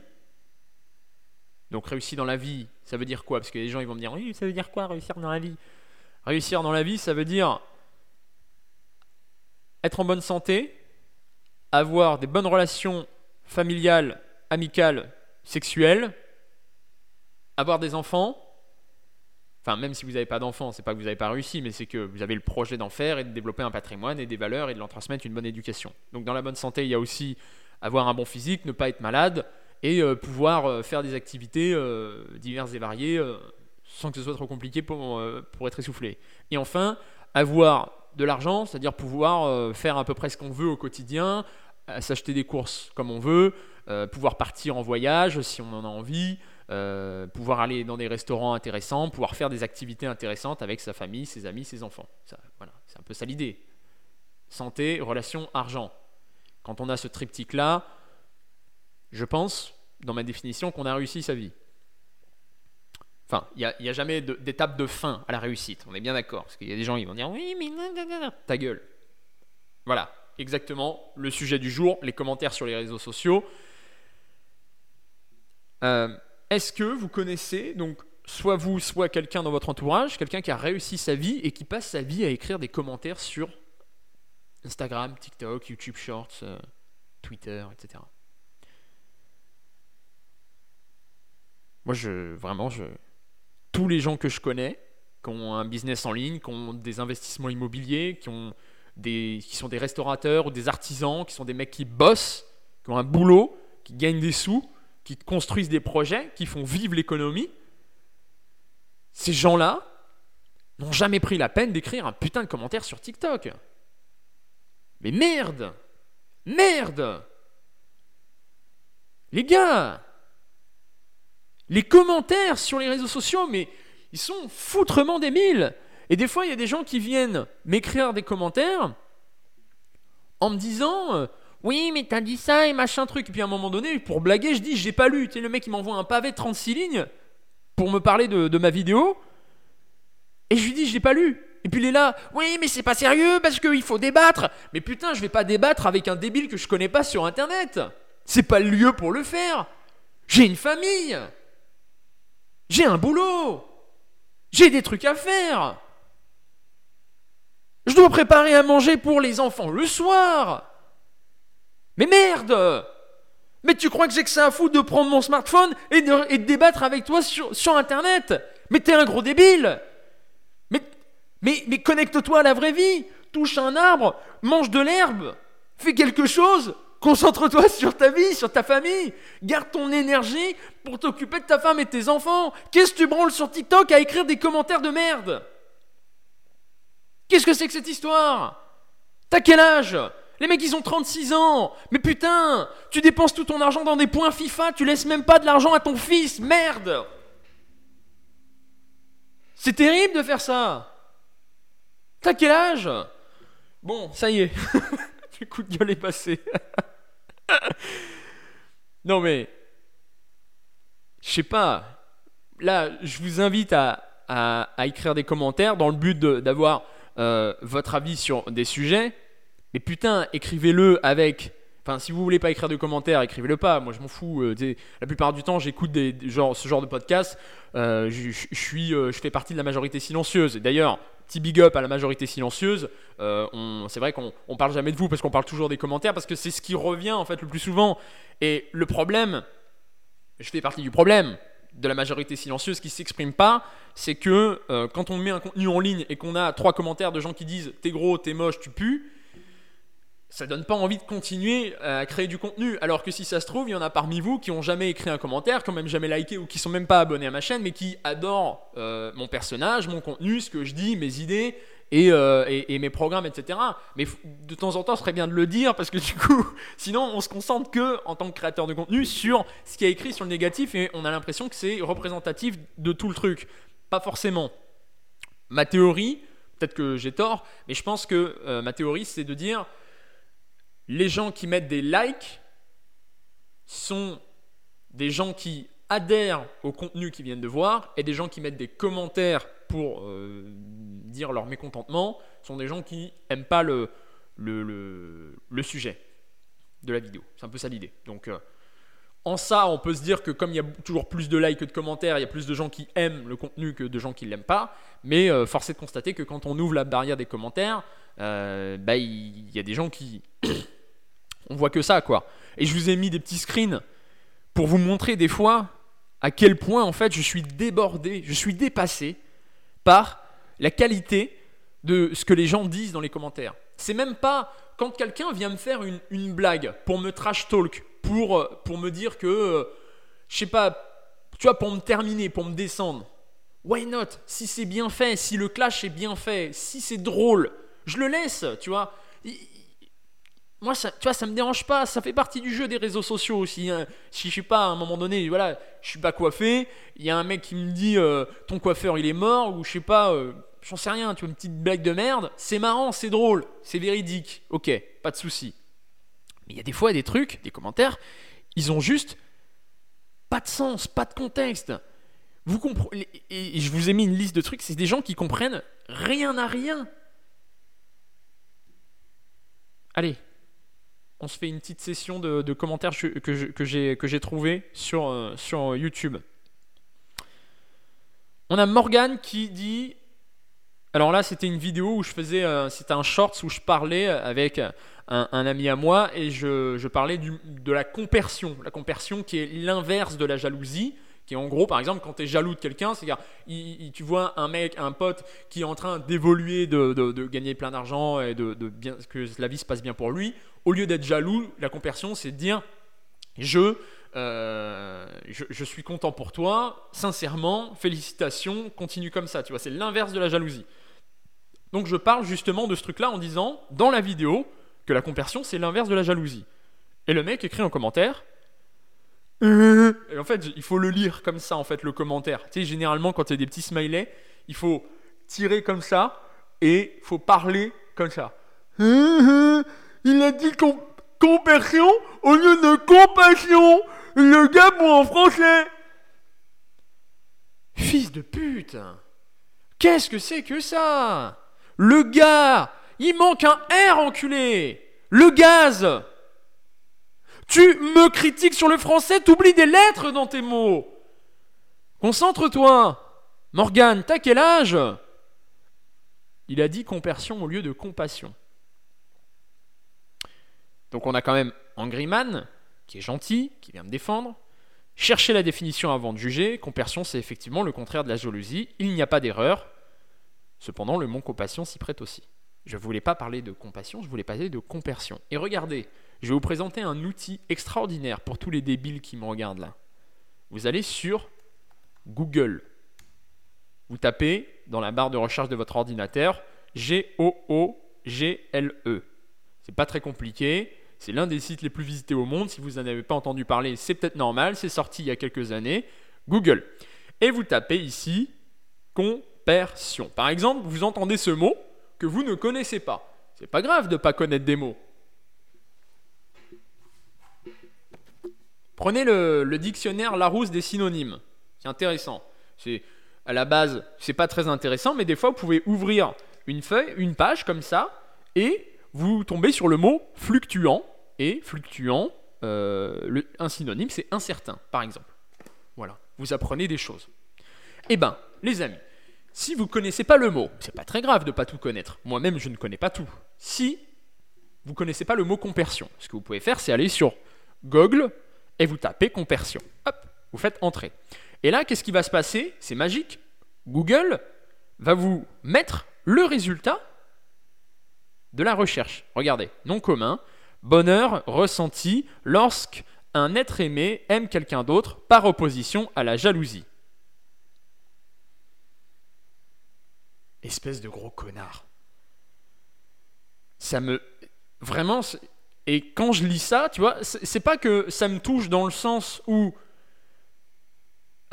Speaker 1: Donc réussir dans la vie, ça veut dire quoi? Parce que les gens ils vont me dire oui, ça veut dire quoi réussir dans la vie? Réussir dans la vie, ça veut dire être en bonne santé, avoir des bonnes relations familiales, amicales, sexuelles, avoir des enfants, Enfin, même si vous n'avez pas d'enfant, c'est pas que vous n'avez pas réussi, mais c'est que vous avez le projet d'en faire et de développer un patrimoine et des valeurs et de l'en transmettre une bonne éducation. Donc, dans la bonne santé, il y a aussi avoir un bon physique, ne pas être malade et euh, pouvoir euh, faire des activités euh, diverses et variées sans que ce soit trop compliqué pour, pour être essoufflé. Et enfin, avoir de l'argent, c'est-à-dire pouvoir euh, faire à peu près ce qu'on veut au quotidien, euh, s'acheter des courses comme on veut, pouvoir partir en voyage si on en a envie, pouvoir aller dans des restaurants intéressants, pouvoir faire des activités intéressantes avec sa famille, ses amis, ses enfants. Voilà, c'est un peu ça l'idée. Santé, relation, argent. Quand on a ce triptyque-là, je pense, dans ma définition, qu'on a réussi sa vie. Enfin, il n'y a, jamais d'étape de, fin à la réussite, on est bien d'accord. Parce qu'il y a des gens qui vont dire Oui, mais ta gueule. Voilà, exactement le sujet du jour, les commentaires sur les réseaux sociaux. Euh, est-ce que vous connaissez, donc, soit vous, soit quelqu'un dans votre entourage, quelqu'un qui a réussi sa vie et qui passe sa vie à écrire des commentaires sur Instagram, TikTok, YouTube Shorts, euh, Twitter, etc. Moi, je, vraiment, je, tous les gens que je connais, qui ont un business en ligne, qui ont des investissements immobiliers, qui, ont des, qui sont des restaurateurs ou des artisans, qui sont des mecs qui bossent, qui ont un boulot, qui gagnent des sous, qui construisent des projets, qui font vivre l'économie, ces gens-là n'ont jamais pris la peine d'écrire un putain de commentaire sur TikTok. Mais merde! Merde! Les gars les commentaires sur les réseaux sociaux, mais ils sont foutrement des. Et des fois, il y a des gens qui viennent m'écrire des commentaires en me disant euh, Oui, mais t'as dit ça et machin truc. Et puis à un moment donné, pour blaguer, je dis J'ai pas lu. Tu sais, le mec, il m'envoie un pavé de 36 lignes pour me parler de, ma vidéo. Et je lui dis J'ai pas lu. Et puis il est là, oui, mais c'est pas sérieux parce qu'il faut débattre. Mais putain, je vais pas débattre avec un débile que je connais pas sur internet. C'est pas le lieu pour le faire. J'ai une famille. J'ai un boulot. J'ai des trucs à faire. Je dois préparer à manger pour les enfants le soir. Mais merde Mais tu crois que j'ai que ça à foutre de prendre mon smartphone et de, débattre avec toi sur, Internet? Mais t'es un gros débile mais, mais, mais connecte-toi à la vraie vie Touche un arbre, mange de l'herbe, fais quelque chose Concentre-toi sur ta vie, sur ta famille. Garde ton énergie pour t'occuper de ta femme et de tes enfants. Qu'est-ce que tu branles sur TikTok à écrire des commentaires de merde? Qu'est-ce que c'est que cette histoire? T'as quel âge? Les mecs, ils ont 36 ans. Mais putain, tu dépenses tout ton argent dans des points FIFA, tu laisses même pas de l'argent à ton fils. Merde C'est terrible de faire ça. T'as quel âge? Bon, ça y est. *laughs* Le coup de gueule est passé. *laughs* non mais, je sais pas. Là, je vous invite à, écrire des commentaires dans le but d'avoir euh, votre avis sur des sujets. Mais putain, écrivez-le avec. Enfin, si vous voulez pas écrire de commentaires, écrivez-le pas. Moi, je m'en fous. Euh, la plupart du temps, j'écoute des, ce genre de podcast. Euh, je fais partie de la majorité silencieuse. D'ailleurs, petit big up à la majorité silencieuse. Euh, c'est vrai qu'on on parle jamais de vous parce qu'on parle toujours des commentaires parce que c'est ce qui revient en fait le plus souvent. Et le problème, je fais partie du problème de la majorité silencieuse qui s'exprime pas, c'est que euh, quand on met un contenu en ligne et qu'on a trois commentaires de gens qui disent t'es gros, t'es moche, tu pues, ça donne pas envie de continuer à créer du contenu. Alors que si ça se trouve, il y en a parmi vous qui ont jamais écrit un commentaire, qui ont même jamais liké ou qui sont même pas abonnés à ma chaîne, mais qui adorent euh, mon personnage, mon contenu, ce que je dis, mes idées euh, et, mes programmes, etc. Mais de temps en temps, ce serait bien de le dire parce que du coup, *laughs* sinon, on se concentre que en tant que créateur de contenu sur ce qui est écrit sur le négatif et on a l'impression que c'est représentatif de tout le truc. Pas forcément. Ma théorie, peut-être que j'ai tort, mais je pense que euh, ma théorie, c'est de dire les gens qui mettent des likes sont des gens qui adhèrent au contenu qu'ils viennent de voir et des gens qui mettent des commentaires pour euh, dire leur mécontentement sont des gens qui n'aiment pas le, sujet de la vidéo. C'est un peu ça l'idée. Donc euh, en ça, on peut se dire que comme il y a toujours plus de likes que de commentaires, il y a plus de gens qui aiment le contenu que de gens qui ne l'aiment pas. Mais euh, force est de constater que quand on ouvre la barrière des commentaires, bah, il y a des gens qui on voit que ça, quoi. Et je vous ai mis des petits screens pour vous montrer des fois à quel point, en fait, je suis débordé, je suis dépassé par la qualité de ce que les gens disent dans les commentaires. C'est même pas quand quelqu'un vient me faire une, blague pour me trash talk, pour, euh, me dire que, euh, je sais pas, tu vois, pour me terminer, pour me descendre. Why not? Si c'est bien fait, si le clash est bien fait, si c'est drôle, je le laisse, tu vois. Moi, ça, tu vois, ça me dérange pas. Ça fait partie du jeu des réseaux sociaux aussi. Hein. Si je suis pas à un moment donné, voilà, je suis pas coiffé. Il y a un mec qui me dit euh, ton coiffeur il est mort ou je sais pas, euh, j'en sais rien. Tu vois une petite blague de merde. C'est marrant, c'est drôle, c'est véridique. Ok, pas de souci. Mais il y a des fois des trucs, des commentaires, ils ont juste pas de sens, pas de contexte. Vous comprenez Et je vous ai mis une liste de trucs. C'est des gens qui comprennent rien à rien. Allez, on se fait une petite session de, commentaires que, j'ai trouvé sur, euh, sur YouTube. On a Morgan qui dit. Alors là, c'était une vidéo où je faisais. Euh, c'était un shorts où je parlais avec un, ami à moi et je, parlais de la compersion. La compersion qui est l'inverse de la jalousie qui en gros, par exemple, quand tu es jaloux de quelqu'un, c'est-à-dire, tu vois un mec, un pote qui est en train d'évoluer, de, gagner plein d'argent et de, bien, que la vie se passe bien pour lui, au lieu d'être jaloux, la compersion, c'est de dire euh, je, je, suis content pour toi, sincèrement, félicitations, continue comme ça, tu vois, c'est l'inverse de la jalousie. Donc je parle justement de ce truc-là en disant, dans la vidéo, que la compersion, c'est l'inverse de la jalousie. Et le mec écrit en commentaire, et en fait, il faut le lire comme ça, en fait, le commentaire. Tu sais, généralement, quand il y a des petits smileys, il faut tirer comme ça et faut parler comme ça. Il a dit compersion au lieu de compassion. Le gars, bon, en français. Fils de pute. Qu'est-ce que c'est que ça? Le gars, il manque un R, enculé. Le gaz. Tu me critiques sur le français, t'oublies des lettres dans tes mots. Concentre-toi. Morgane, t'as quel âge? Il a dit compersion au lieu de compassion. Donc on a quand même Angry Man, qui est gentil, qui vient me défendre. Chercher la définition avant de juger. Compersion, c'est effectivement le contraire de la jalousie. Il n'y a pas d'erreur. Cependant, le mot compassion s'y prête aussi. Je ne voulais pas parler de compassion, je voulais parler de compersion. Et regardez, je vais vous présenter un outil extraordinaire pour tous les débiles qui me regardent là. Vous allez sur Google. Vous tapez dans la barre de recherche de votre ordinateur G-O-O-G-L-E. C'est pas très compliqué. C'est l'un des sites les plus visités au monde. Si vous n'en avez pas entendu parler, c'est peut-être normal. C'est sorti il y a quelques années. Google. Et vous tapez ici compersion. Par exemple, vous entendez ce mot que vous ne connaissez pas. C'est pas grave de ne pas connaître des mots. Prenez le, dictionnaire Larousse des synonymes. C'est intéressant. C'est à la base, c'est pas très intéressant, mais des fois vous pouvez ouvrir une feuille, une page comme ça, et vous tombez sur le mot fluctuant. Et fluctuant, euh, un synonyme, c'est incertain, par exemple. Voilà, vous apprenez des choses. Eh ben, les amis, si vous ne connaissez pas le mot, c'est pas très grave de ne pas tout connaître. Moi-même, je ne connais pas tout. Si vous connaissez pas le mot compersion, ce que vous pouvez faire, c'est aller sur Google et vous tapez compersion. Hop, vous faites entrer. Et là, qu'est-ce qui va se passer? C'est magique. Google va vous mettre le résultat de la recherche. Regardez, nom commun, bonheur ressenti lorsqu'un être aimé aime quelqu'un d'autre par opposition à la jalousie. Espèce de gros connard. Ça me... Vraiment, et quand je lis ça, tu vois, c'est pas que ça me touche dans le sens où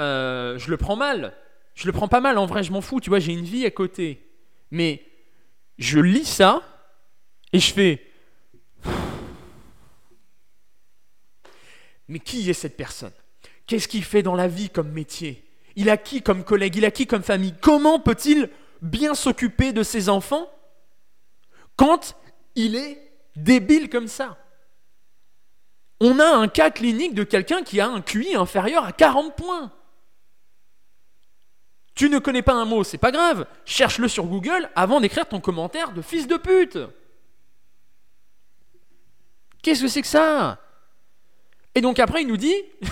Speaker 1: euh, je le prends mal. Je le prends pas mal, en vrai, je m'en fous, tu vois, j'ai une vie à côté. Mais je lis ça et je fais. Mais qui est cette personne? Qu'est-ce qu'il fait dans la vie comme métier? Il a qui comme collègue? Il a qui comme famille? Comment peut-il bien s'occuper de ses enfants quand il est débile comme ça? On a un cas clinique de quelqu'un qui a un QI inférieur à 40 points. Tu ne connais pas un mot, c'est pas grave. Cherche-le sur Google avant d'écrire ton commentaire de fils de pute. Qu'est-ce que c'est que ça? Et donc après, il nous dit *laughs*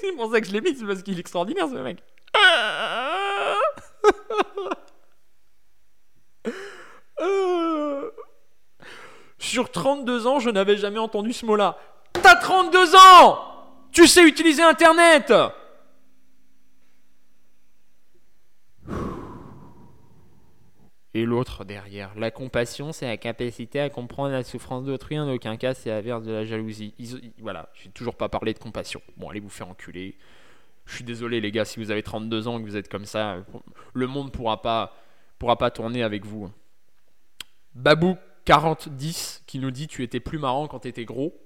Speaker 1: C'est pour ça que je l'ai mis, c'est parce qu'il est extraordinaire ce mec. *laughs* Sur 32 ans, je n'avais jamais entendu ce mot-là. T'as 32 ans Tu sais utiliser Internet Et l'autre derrière. La compassion, c'est la capacité à comprendre la souffrance d'autrui. En aucun cas, c'est l'inverse de la jalousie. Ils, voilà, j'ai toujours pas parlé de compassion. Bon, allez vous faire enculer. Je suis désolé, les gars, si vous avez 32 ans et que vous êtes comme ça, le monde pourra pas, pourra pas tourner avec vous. Babou 4010 qui nous dit Tu étais plus marrant quand t'étais gros.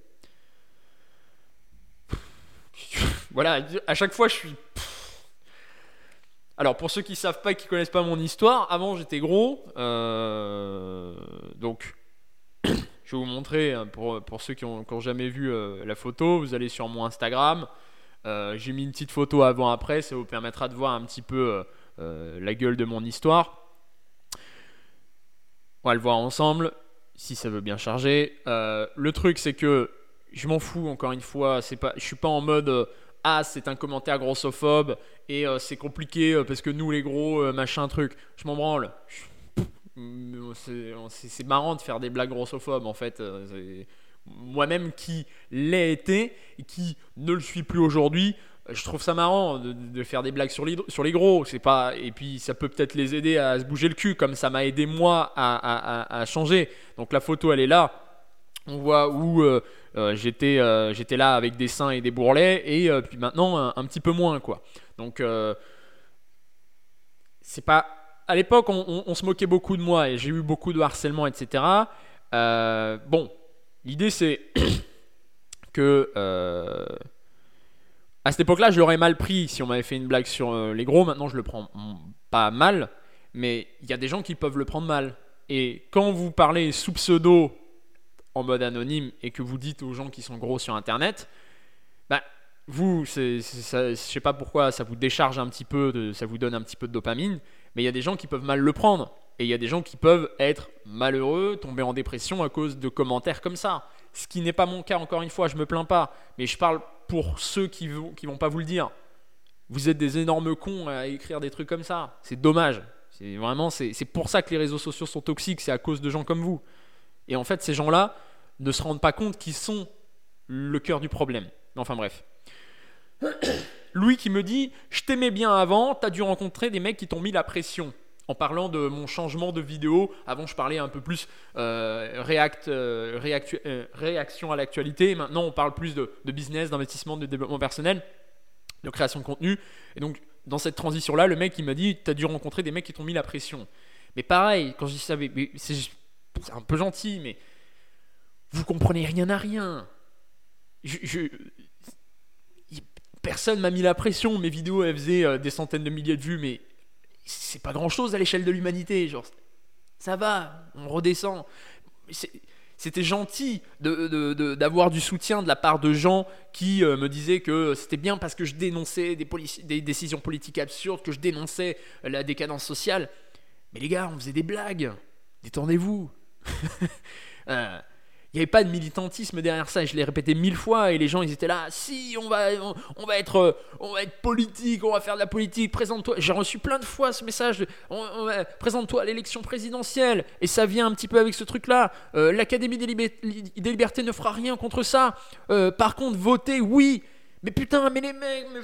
Speaker 1: *laughs* voilà, à chaque fois, je suis. Alors pour ceux qui savent pas, qui connaissent pas mon histoire, avant j'étais gros, euh, donc *coughs* je vais vous montrer hein, pour, ceux qui ont, jamais vu euh, la photo, vous allez sur mon Instagram, euh, j'ai mis une petite photo avant-après, ça vous permettra de voir un petit peu la gueule de mon histoire. On va le voir ensemble, si ça veut bien charger. le truc c'est que je m'en fous encore une fois, c'est pas, je suis pas en mode ah c'est un commentaire grossophobe et euh, c'est compliqué euh, parce que nous les gros euh, machin truc je m'en branle. C'est marrant de faire des blagues grossophobes en fait. Moi-même qui l'ai été et qui ne le suis plus aujourd'hui. Je trouve ça marrant de, faire des blagues sur les, sur les gros. C'est pas et puis ça peut peut-être les aider à se bouger le cul comme ça m'a aidé moi à, changer. Donc la photo elle est là. On voit où j'étais euh, j'étais là avec des seins et des bourrelets et euh, puis maintenant un, petit peu moins quoi. Donc c'est pas à l'époque on, se moquait beaucoup de moi et j'ai eu beaucoup de harcèlement etc. bon l'idée c'est *coughs* que à cette époque-là, je l'aurais mal pris si on m'avait fait une blague sur les gros. Maintenant, je le prends pas mal, mais il y a des gens qui peuvent le prendre mal. Et quand vous parlez sous pseudo en mode anonyme et que vous dites aux gens qui sont gros sur Internet, bah, vous, je sais pas pourquoi, ça vous décharge un petit peu, de, ça vous donne un petit peu de dopamine, mais il y a des gens qui peuvent mal le prendre. Et il y a des gens qui peuvent être malheureux, tomber en dépression à cause de commentaires comme ça. Ce qui n'est pas mon cas, encore une fois, je me plains pas. Mais je parle pour ceux qui ne qui vont pas vous le dire. Vous êtes des énormes cons à écrire des trucs comme ça. C'est dommage. C'est vraiment, c'est pour ça que les réseaux sociaux sont toxiques. C'est à cause de gens comme vous. Et en fait, ces gens-là ne se rendent pas compte qu'ils sont le cœur du problème. Enfin bref. *coughs* Louis qui me dit Je t'aimais bien avant, t'as dû rencontrer des mecs qui t'ont mis la pression. En parlant de mon changement de vidéo, avant je parlais un peu plus euh, react, euh, euh, réaction à l'actualité, maintenant on parle plus de, business, d'investissement, de développement personnel, de création de contenu. Et donc dans cette transition-là, le mec il m'a dit T'as dû rencontrer des mecs qui t'ont mis la pression. Mais pareil, quand je dis ça, c'est un peu gentil, mais vous comprenez rien à rien. Personne m'a mis la pression. Mes vidéos, elles faisaient euh, des centaines de milliers de vues, mais c'est pas grand chose à l'échelle de l'humanité. Genre, ça va, on redescend. C'était gentil d'avoir du soutien de la part de gens qui euh, me disaient que c'était bien parce que je dénonçais des, des décisions politiques absurdes, que je dénonçais la décadence sociale. Mais les gars, on faisait des blagues. Détendez-vous. Euh, il n'y avait pas de militantisme derrière ça. Je l'ai répété mille fois et les gens ils étaient là. Si on va, on, va être, on va être politique, on va faire de la politique. Présente-toi. J'ai reçu plein de fois ce message. présente-toi à l'élection présidentielle. Et ça vient un petit peu avec ce truc-là. Euh, L'Académie des, libertés ne fera rien contre ça. Euh, par contre, voter, oui. Mais putain, mais les mecs, mais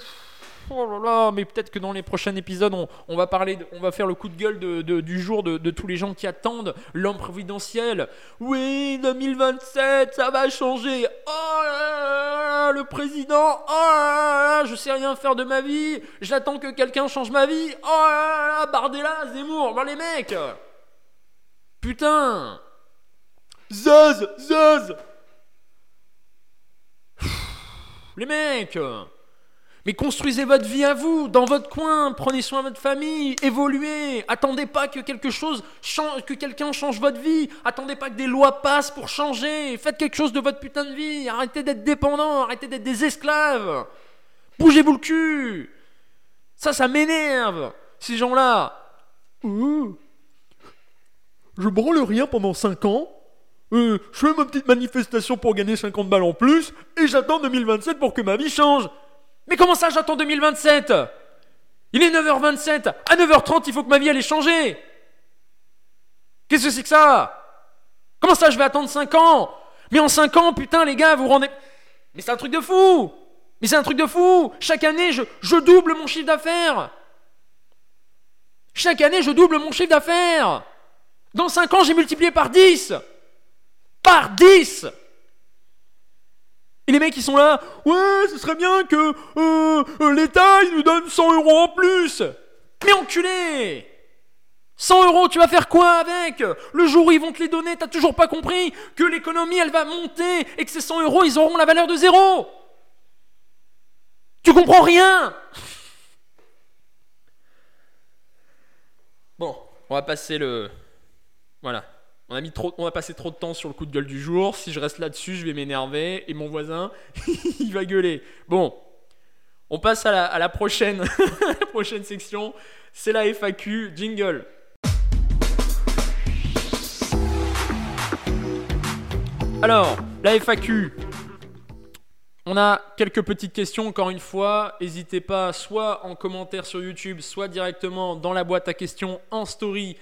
Speaker 1: oh là là, mais peut-être que dans les prochains épisodes, on, va faire le coup de gueule du jour de, tous les gens qui attendent l'homme providentiel. Oui, 2027, ça va changer. Oh là là, le président, oh là là, je sais rien faire de ma vie. J'attends que quelqu'un change ma vie. Oh là là, Bardella, Zemmour, bah les mecs. Putain. Zaz, Zaz. Les mecs mais construisez votre vie à vous, dans votre coin, prenez soin de votre famille, évoluez. Attendez pas que quelque chose que quelqu'un change votre vie. Attendez pas que des lois passent pour changer. Faites quelque chose de votre putain de vie. Arrêtez d'être dépendant, arrêtez d'être des esclaves. Bougez-vous le cul. Ça, ça m'énerve. Ces gens-là. Je branle rien pendant 5 ans. Euh, je fais ma petite manifestation pour gagner 50 balles en plus et j'attends 2027 pour que ma vie change. Mais comment ça, j'attends 2027 Il est 9h27. À 9h30, il faut que ma vie elle ait changé. Qu'est-ce que c'est que ça? Comment ça, je vais attendre 5 ans? Mais en 5 ans, putain, les gars, vous rendez. Mais c'est un truc de fou! Mais c'est un truc de fou! Chaque année, je, je double mon chiffre d'affaires. Chaque année, je double mon chiffre d'affaires. Dans 5 ans, j'ai multiplié par 10 Par 10 Et les mecs, ils sont là, ouais, ce serait bien que euh, euh, l'État, il nous donne 100 euros en plus. Mais enculé! 100 euros, tu vas faire quoi avec? Le jour où ils vont te les donner, t'as toujours pas compris que l'économie, elle va monter et que ces 100 euros, ils auront la valeur de zéro. Tu comprends rien? Bon, on va passer le... Voilà. On a, mis trop, passé trop de temps sur le coup de gueule du jour. Si je reste là-dessus, je vais m'énerver et mon voisin, *laughs* il va gueuler. Bon, on passe à la, *laughs* la prochaine section. C'est la FAQ. Jingle. Alors, la FAQ. On a quelques petites questions, encore une fois. N'hésitez pas, soit en commentaire sur YouTube, soit directement dans la boîte à questions en story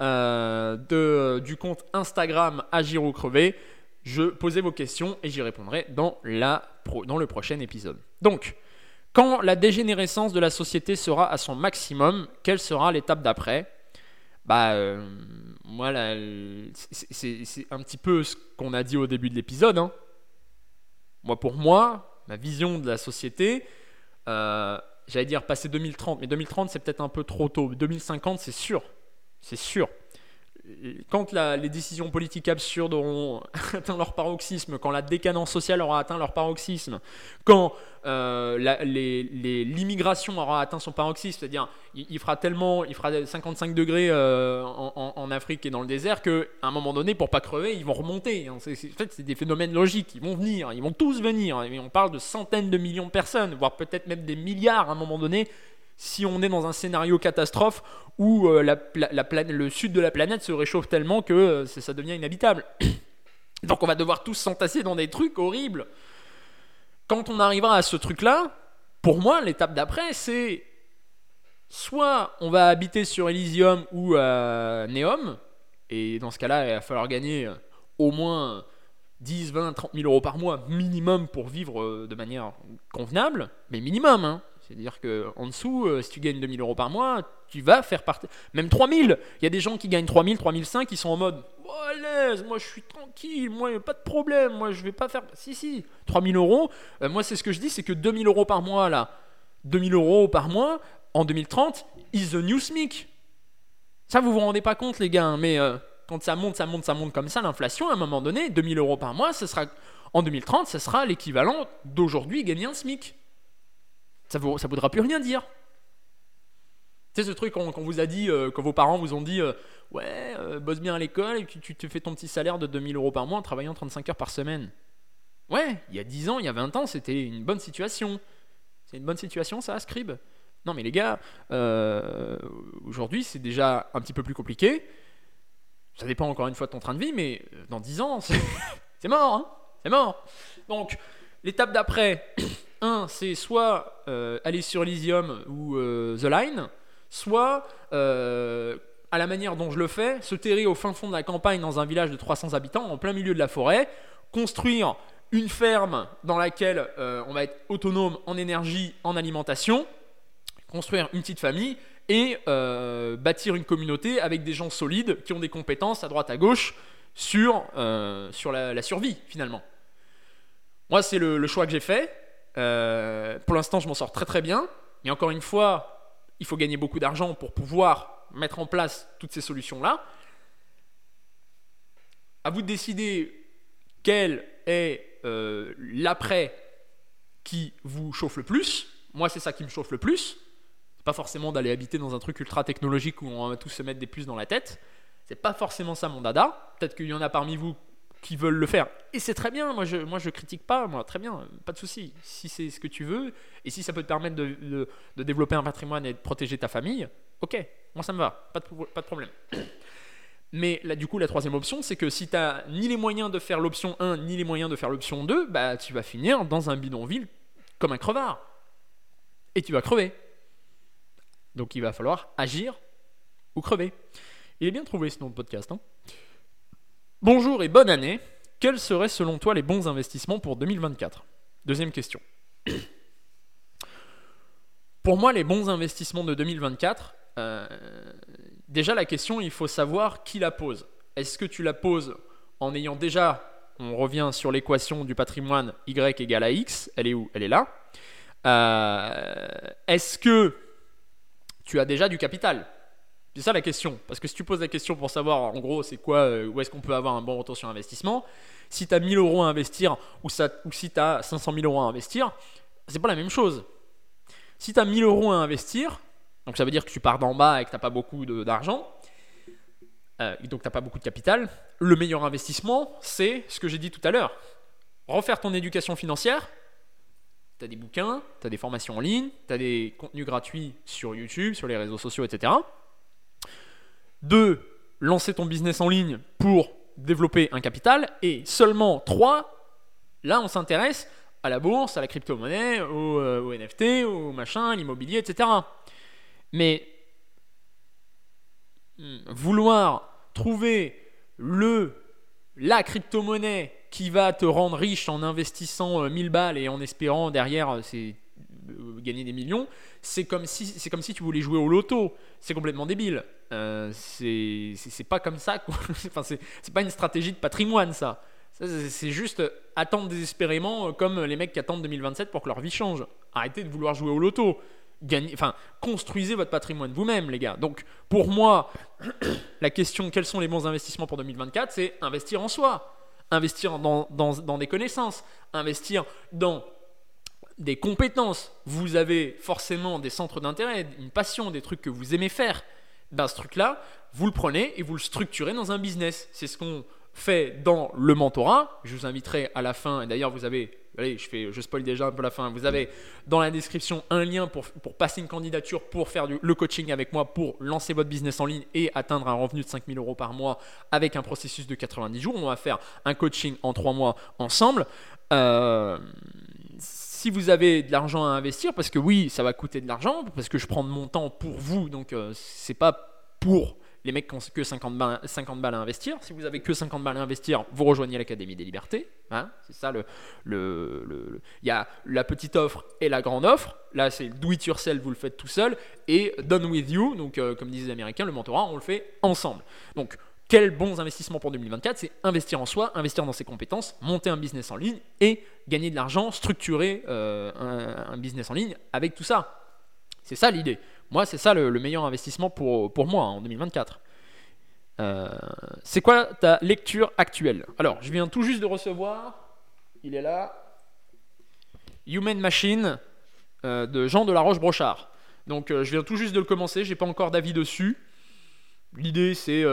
Speaker 1: euh, de, du compte Instagram Agir ou Crever. Je posais vos questions et j'y répondrai dans, la dans le prochain épisode. Donc, quand la dégénérescence de la société sera à son maximum, quelle sera l'étape d'après? Bah, euh, moi, c'est un petit peu ce qu'on a dit au début de l'épisode. Hein. Moi, pour moi, ma vision de la société, euh, j'allais dire passer 2030, mais 2030 c'est peut-être un peu trop tôt. 2050 c'est sûr, c'est sûr quand les décisions politiques absurdes auront *laughs* atteint leur paroxysme, quand la décadence sociale aura atteint leur paroxysme, quand euh, l'immigration aura atteint son paroxysme, c'est-à-dire il, fera tellement, il fera 55 degrés euh, en, Afrique et dans le désert qu'à un moment donné, pour pas crever, ils vont remonter. Hein. en fait, c'est des phénomènes logiques, ils vont venir, ils vont tous venir. Et on parle de centaines de millions de personnes, voire peut-être même des milliards à un moment donné si on est dans un scénario catastrophe où euh, le sud de la planète se réchauffe tellement que euh, ça devient inhabitable. *coughs* Donc on va devoir tous s'entasser dans des trucs horribles. Quand on arrivera à ce truc-là, pour moi, l'étape d'après, c'est soit on va habiter sur Elysium ou à Neom, et dans ce cas-là, il va falloir gagner euh, au moins 10, 20, 30 000 euros par mois minimum pour vivre de manière convenable, mais minimum, hein. C'est-à-dire qu'en dessous, euh, si tu gagnes 2000 euros par mois, tu vas faire partie. Même 3000 Il y a des gens qui gagnent 3000, 3005 qui sont en mode oh, à l'aise, moi je suis tranquille, moi pas de problème, moi je vais pas faire. Si, si, 3000 euros. Euh, moi, c'est ce que je dis c'est que 2000 euros par mois là, 2000 euros par mois en 2030 is the new SMIC. Ça, vous vous rendez pas compte, les gars, hein, mais euh, quand ça monte, ça monte, ça monte comme ça, l'inflation, à un moment donné, 2000 euros par mois, sera, en 2030, ce sera l'équivalent d'aujourd'hui gagner un SMIC ça ne ça voudra plus rien dire. Tu sais, ce truc qu'on vous a dit, euh, quand vos parents vous ont dit euh, Ouais, euh, bosse bien à l'école et tu te fais ton petit salaire de 2000 euros par mois en travaillant 35 heures par semaine. Ouais, il y a 10 ans, il y a 20 ans, c'était une bonne situation. C'est une bonne situation, ça, Scribe? Non, mais les gars, aujourd'hui, c'est déjà un petit peu plus compliqué. Ça dépend encore une fois de ton train de vie, mais dans 10 ans, *laughs* c'est mort, hein C'est mort. Donc, l'étape d'après, c'est soit euh, aller sur Elysium ou euh, The Line, soit, euh, à la manière dont je le fais, se terrer au fin fond de la campagne dans un village de 300 habitants, en plein milieu de la forêt, construire une ferme dans laquelle on va être autonome en énergie, en alimentation, construire une petite famille et bâtir une communauté avec des gens solides qui ont des compétences à droite à gauche sur, sur la, survie finalement. Moi, c'est le, choix que j'ai fait. Euh, pour l'instant, je m'en sors très très bien. Mais encore une fois, il faut gagner beaucoup d'argent pour pouvoir mettre en place toutes ces solutions-là. À vous de décider quel est euh, l'après qui vous chauffe le plus. Moi, c'est ça qui me chauffe le plus. Pas forcément d'aller habiter dans un truc ultra technologique où on va tous se mettre des puces dans la tête. C'est pas forcément ça mon dada. Peut-être qu'il y en a parmi vous qui veulent le faire. Et c'est très bien, moi je, moi je critique pas, moi très bien, pas de souci. Si c'est ce que tu veux, et si ça peut te permettre de, de, développer un patrimoine et de protéger ta famille, ok, moi ça me va, pas de, pas de problème. *coughs* Mais là, du coup, la troisième option, c'est que si tu n'as ni les moyens de faire l'option 1, ni les moyens de faire l'option 2, bah, tu vas finir dans un bidonville comme un crevard. Et tu vas crever. Donc il va falloir agir ou crever. Il est bien trouvé ce nom de podcast. Hein Bonjour et bonne année. Quels seraient selon toi les bons investissements pour 2024 Deuxième question. *clears throat* Pour moi, les bons investissements de 2024, euh, déjà la question, il faut savoir qui la pose. Est-ce que tu la poses en ayant déjà, on revient sur l'équation du patrimoine y égale à x, elle est où? Elle est là. Euh, est-ce que tu as déjà du capital? C'est ça la question. Parce que si tu poses la question pour savoir en gros c'est quoi, euh, où est-ce qu'on peut avoir un bon retour sur investissement, si tu as 1000 euros à investir ou, si tu as 500 000 euros à investir, c'est pas la même chose. Si tu as 1000 euros à investir, donc ça veut dire que tu pars d'en bas et que tu n'as pas beaucoup d'argent, euh, donc tu n'as pas beaucoup de capital, le meilleur investissement, c'est ce que j'ai dit tout à l'heure. Refaire ton éducation financière, tu as des bouquins, tu as des formations en ligne, tu as des contenus gratuits sur YouTube, sur les réseaux sociaux, etc. Deux, lancer ton business en ligne pour développer un capital. Et seulement trois, là on s'intéresse à la bourse, à la crypto-monnaie, au, euh, NFT, au machin, l'immobilier, etc. Mais hmm, vouloir trouver le la crypto-monnaie qui va te rendre riche en investissant 1000 euh, balles et en espérant derrière euh, gagner des millions, c'est comme si tu voulais jouer au loto. C'est complètement débile. Euh, c'est pas comme ça. *laughs* enfin, c'est pas une stratégie de patrimoine ça. C'est juste attendre désespérément comme les mecs qui attendent 2027 pour que leur vie change. Arrêtez de vouloir jouer au loto. Gagnez, enfin, construisez votre patrimoine vous-même, les gars. Donc, pour moi, *coughs* la question quels sont les bons investissements pour 2024, c'est investir en soi, investir dans, dans des connaissances, investir dans des compétences. Vous avez forcément des centres d'intérêt, une passion, des trucs que vous aimez faire. Ben, ce truc-là, vous le prenez et vous le structurez dans un business. C'est ce qu'on fait dans le mentorat. Je vous inviterai à la fin, et d'ailleurs vous avez, allez, je, fais, je spoil déjà un peu la fin, vous avez dans la description un lien pour, pour passer une candidature pour faire le coaching avec moi, pour lancer votre business en ligne et atteindre un revenu de 5000 euros par mois avec un processus de 90 jours. On va faire un coaching en 3 mois ensemble. Euh, si vous avez de l'argent à investir, parce que oui, ça va coûter de l'argent, parce que je prends de mon temps pour vous, donc euh, c'est pas pour les mecs qui ont que 50 balles, 50 balles à investir. Si vous avez que 50 balles à investir, vous rejoignez l'Académie des Libertés. Hein c'est ça le. Le, Il y a la petite offre et la grande offre. Là, c'est do it yourself, vous le faites tout seul. Et done with you, donc euh, comme disent les Américains, le mentorat, on le fait ensemble. Donc, quels bons investissements pour 2024 C'est investir en soi, investir dans ses compétences, monter un business en ligne et gagner de l'argent, structurer euh, un, business en ligne avec tout ça. C'est ça l'idée. Moi, c'est ça le, meilleur investissement pour, pour moi en 2024. Euh, c'est quoi ta lecture actuelle? Alors, je viens tout juste de recevoir, il est là, Human Machine euh, de Jean de la Roche-Brochard. Donc, je viens tout juste de le commencer, j'ai pas encore d'avis dessus. L'idée, c'est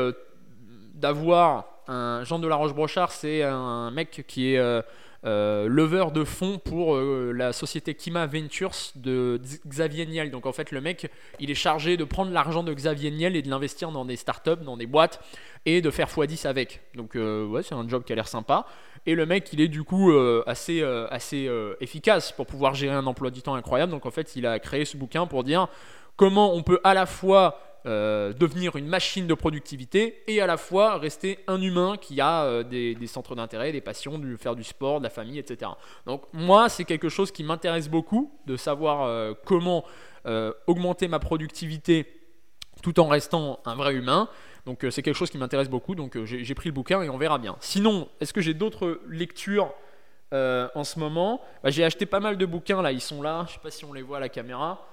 Speaker 1: d'avoir un Jean de la Roche-Brochard, c'est un mec qui est euh, euh, leveur de fonds pour euh, la société Kima Ventures de Xavier Niel. Donc en fait, le mec, il est chargé de prendre l'argent de Xavier Niel et de l'investir dans des startups, dans des boîtes et de faire x10 avec. Donc ouais, c'est un job qui a l'air sympa. Et le mec, il est du coup assez, assez efficace pour pouvoir gérer un emploi du temps incroyable. Donc en fait, il a créé ce bouquin pour dire comment on peut à la fois euh, devenir une machine de productivité et à la fois rester un humain qui a euh, des, centres d'intérêt, des passions, faire du sport, de la famille, etc. Donc moi, c'est quelque chose qui m'intéresse beaucoup, de savoir euh, comment augmenter ma productivité tout en restant un vrai humain. Donc c'est quelque chose qui m'intéresse beaucoup, donc j'ai pris le bouquin et on verra bien. Sinon, est-ce que j'ai d'autres lectures en ce moment? Bah, J'ai acheté pas mal de bouquins, là, ils sont là, je sais pas si on les voit à la caméra.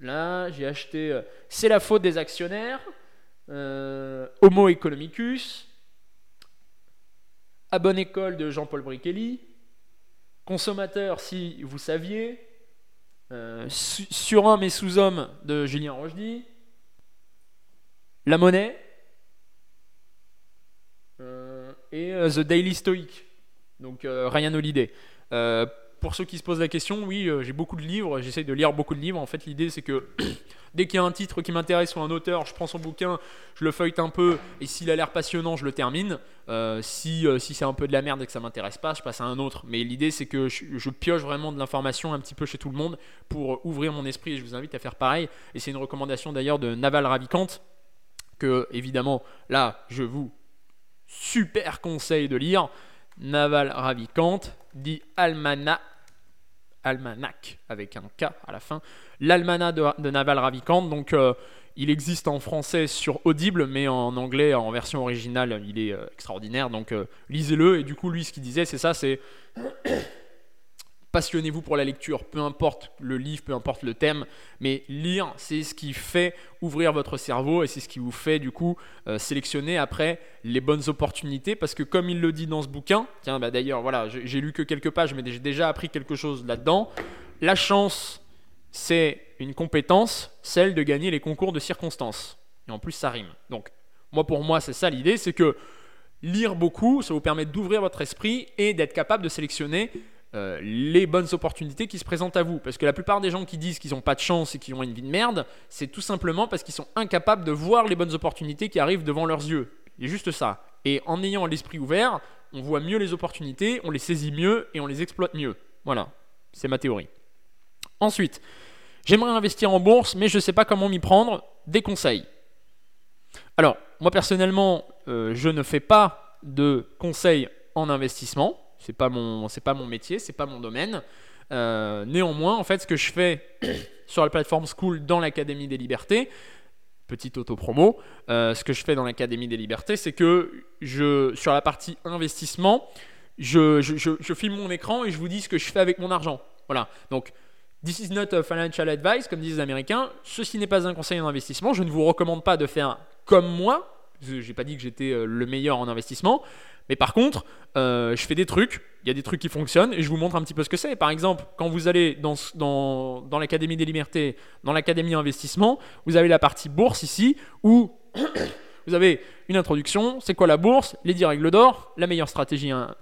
Speaker 1: Là, j'ai acheté euh, C'est la faute des actionnaires, euh, Homo economicus, À bonne école de Jean-Paul Brichelli, Consommateur si vous saviez, euh, Surhomme et sous-homme de Julien Rochdy, La monnaie et The Daily Stoic. Donc Ryan Holiday pour ceux qui se posent la question, oui, euh, j'ai beaucoup de livres, j'essaye de lire beaucoup de livres. En fait, l'idée, c'est que *clears throat* dès qu'il y a un titre qui m'intéresse ou un auteur, je prends son bouquin, je le feuillete un peu, et s'il a l'air passionnant, je le termine. Euh, si, euh, si c'est un peu de la merde et que ça m'intéresse pas, je passe à un autre. Mais l'idée, c'est que je, pioche vraiment de l'information un petit peu chez tout le monde pour ouvrir mon esprit, et je vous invite à faire pareil. Et c'est une recommandation d'ailleurs de Naval Ravikant, que évidemment, là, je vous super conseille de lire. Naval Ravikant, dit Almana, Almanac avec un K à la fin, l'Almanach de, Naval Ravikant. Donc, euh, il existe en français sur Audible, mais en anglais, en version originale, il est extraordinaire. Donc lisez-le. Et du coup, lui, ce qu'il disait, c'est ça, c'est passionnez-vous pour la lecture, peu importe le livre, peu importe le thème, mais lire, c'est ce qui fait ouvrir votre cerveau et c'est ce qui vous fait du coup euh, sélectionner après les bonnes opportunités parce que comme il le dit dans ce bouquin, tiens bah d'ailleurs voilà, j'ai lu que quelques pages mais j'ai déjà appris quelque chose là-dedans, la chance c'est une compétence, celle de gagner les concours de circonstances. Et en plus ça rime. Donc moi pour moi c'est ça l'idée, c'est que lire beaucoup, ça vous permet d'ouvrir votre esprit et d'être capable de sélectionner euh, les bonnes opportunités qui se présentent à vous. Parce que la plupart des gens qui disent qu'ils n'ont pas de chance et qu'ils ont une vie de merde, c'est tout simplement parce qu'ils sont incapables de voir les bonnes opportunités qui arrivent devant leurs yeux. C'est juste ça. Et en ayant l'esprit ouvert, on voit mieux les opportunités, on les saisit mieux et on les exploite mieux. Voilà, c'est ma théorie. Ensuite, j'aimerais investir en bourse, mais je ne sais pas comment m'y prendre. Des conseils. Alors, moi personnellement, euh, je ne fais pas de conseils en investissement c'est pas mon c'est pas mon métier, c'est pas mon domaine. Euh, néanmoins, en fait, ce que je fais *coughs* sur la plateforme School dans l'Académie des Libertés, petite auto-promo, euh, ce que je fais dans l'Académie des Libertés, c'est que je, sur la partie investissement, je, je, je, filme mon écran et je vous dis ce que je fais avec mon argent. Voilà. Donc, this is not a financial advice, comme disent les Américains. Ceci n'est pas un conseil en investissement. Je ne vous recommande pas de faire comme moi. Je n'ai pas dit que j'étais euh, le meilleur en investissement. Mais par contre, euh, je fais des trucs, il y a des trucs qui fonctionnent et je vous montre un petit peu ce que c'est. Par exemple, quand vous allez dans, dans, dans l'Académie des libertés, dans l'Académie investissement, vous avez la partie bourse ici où *coughs* vous avez une introduction, c'est quoi la bourse, les 10 règles d'or, la meilleure stratégie à,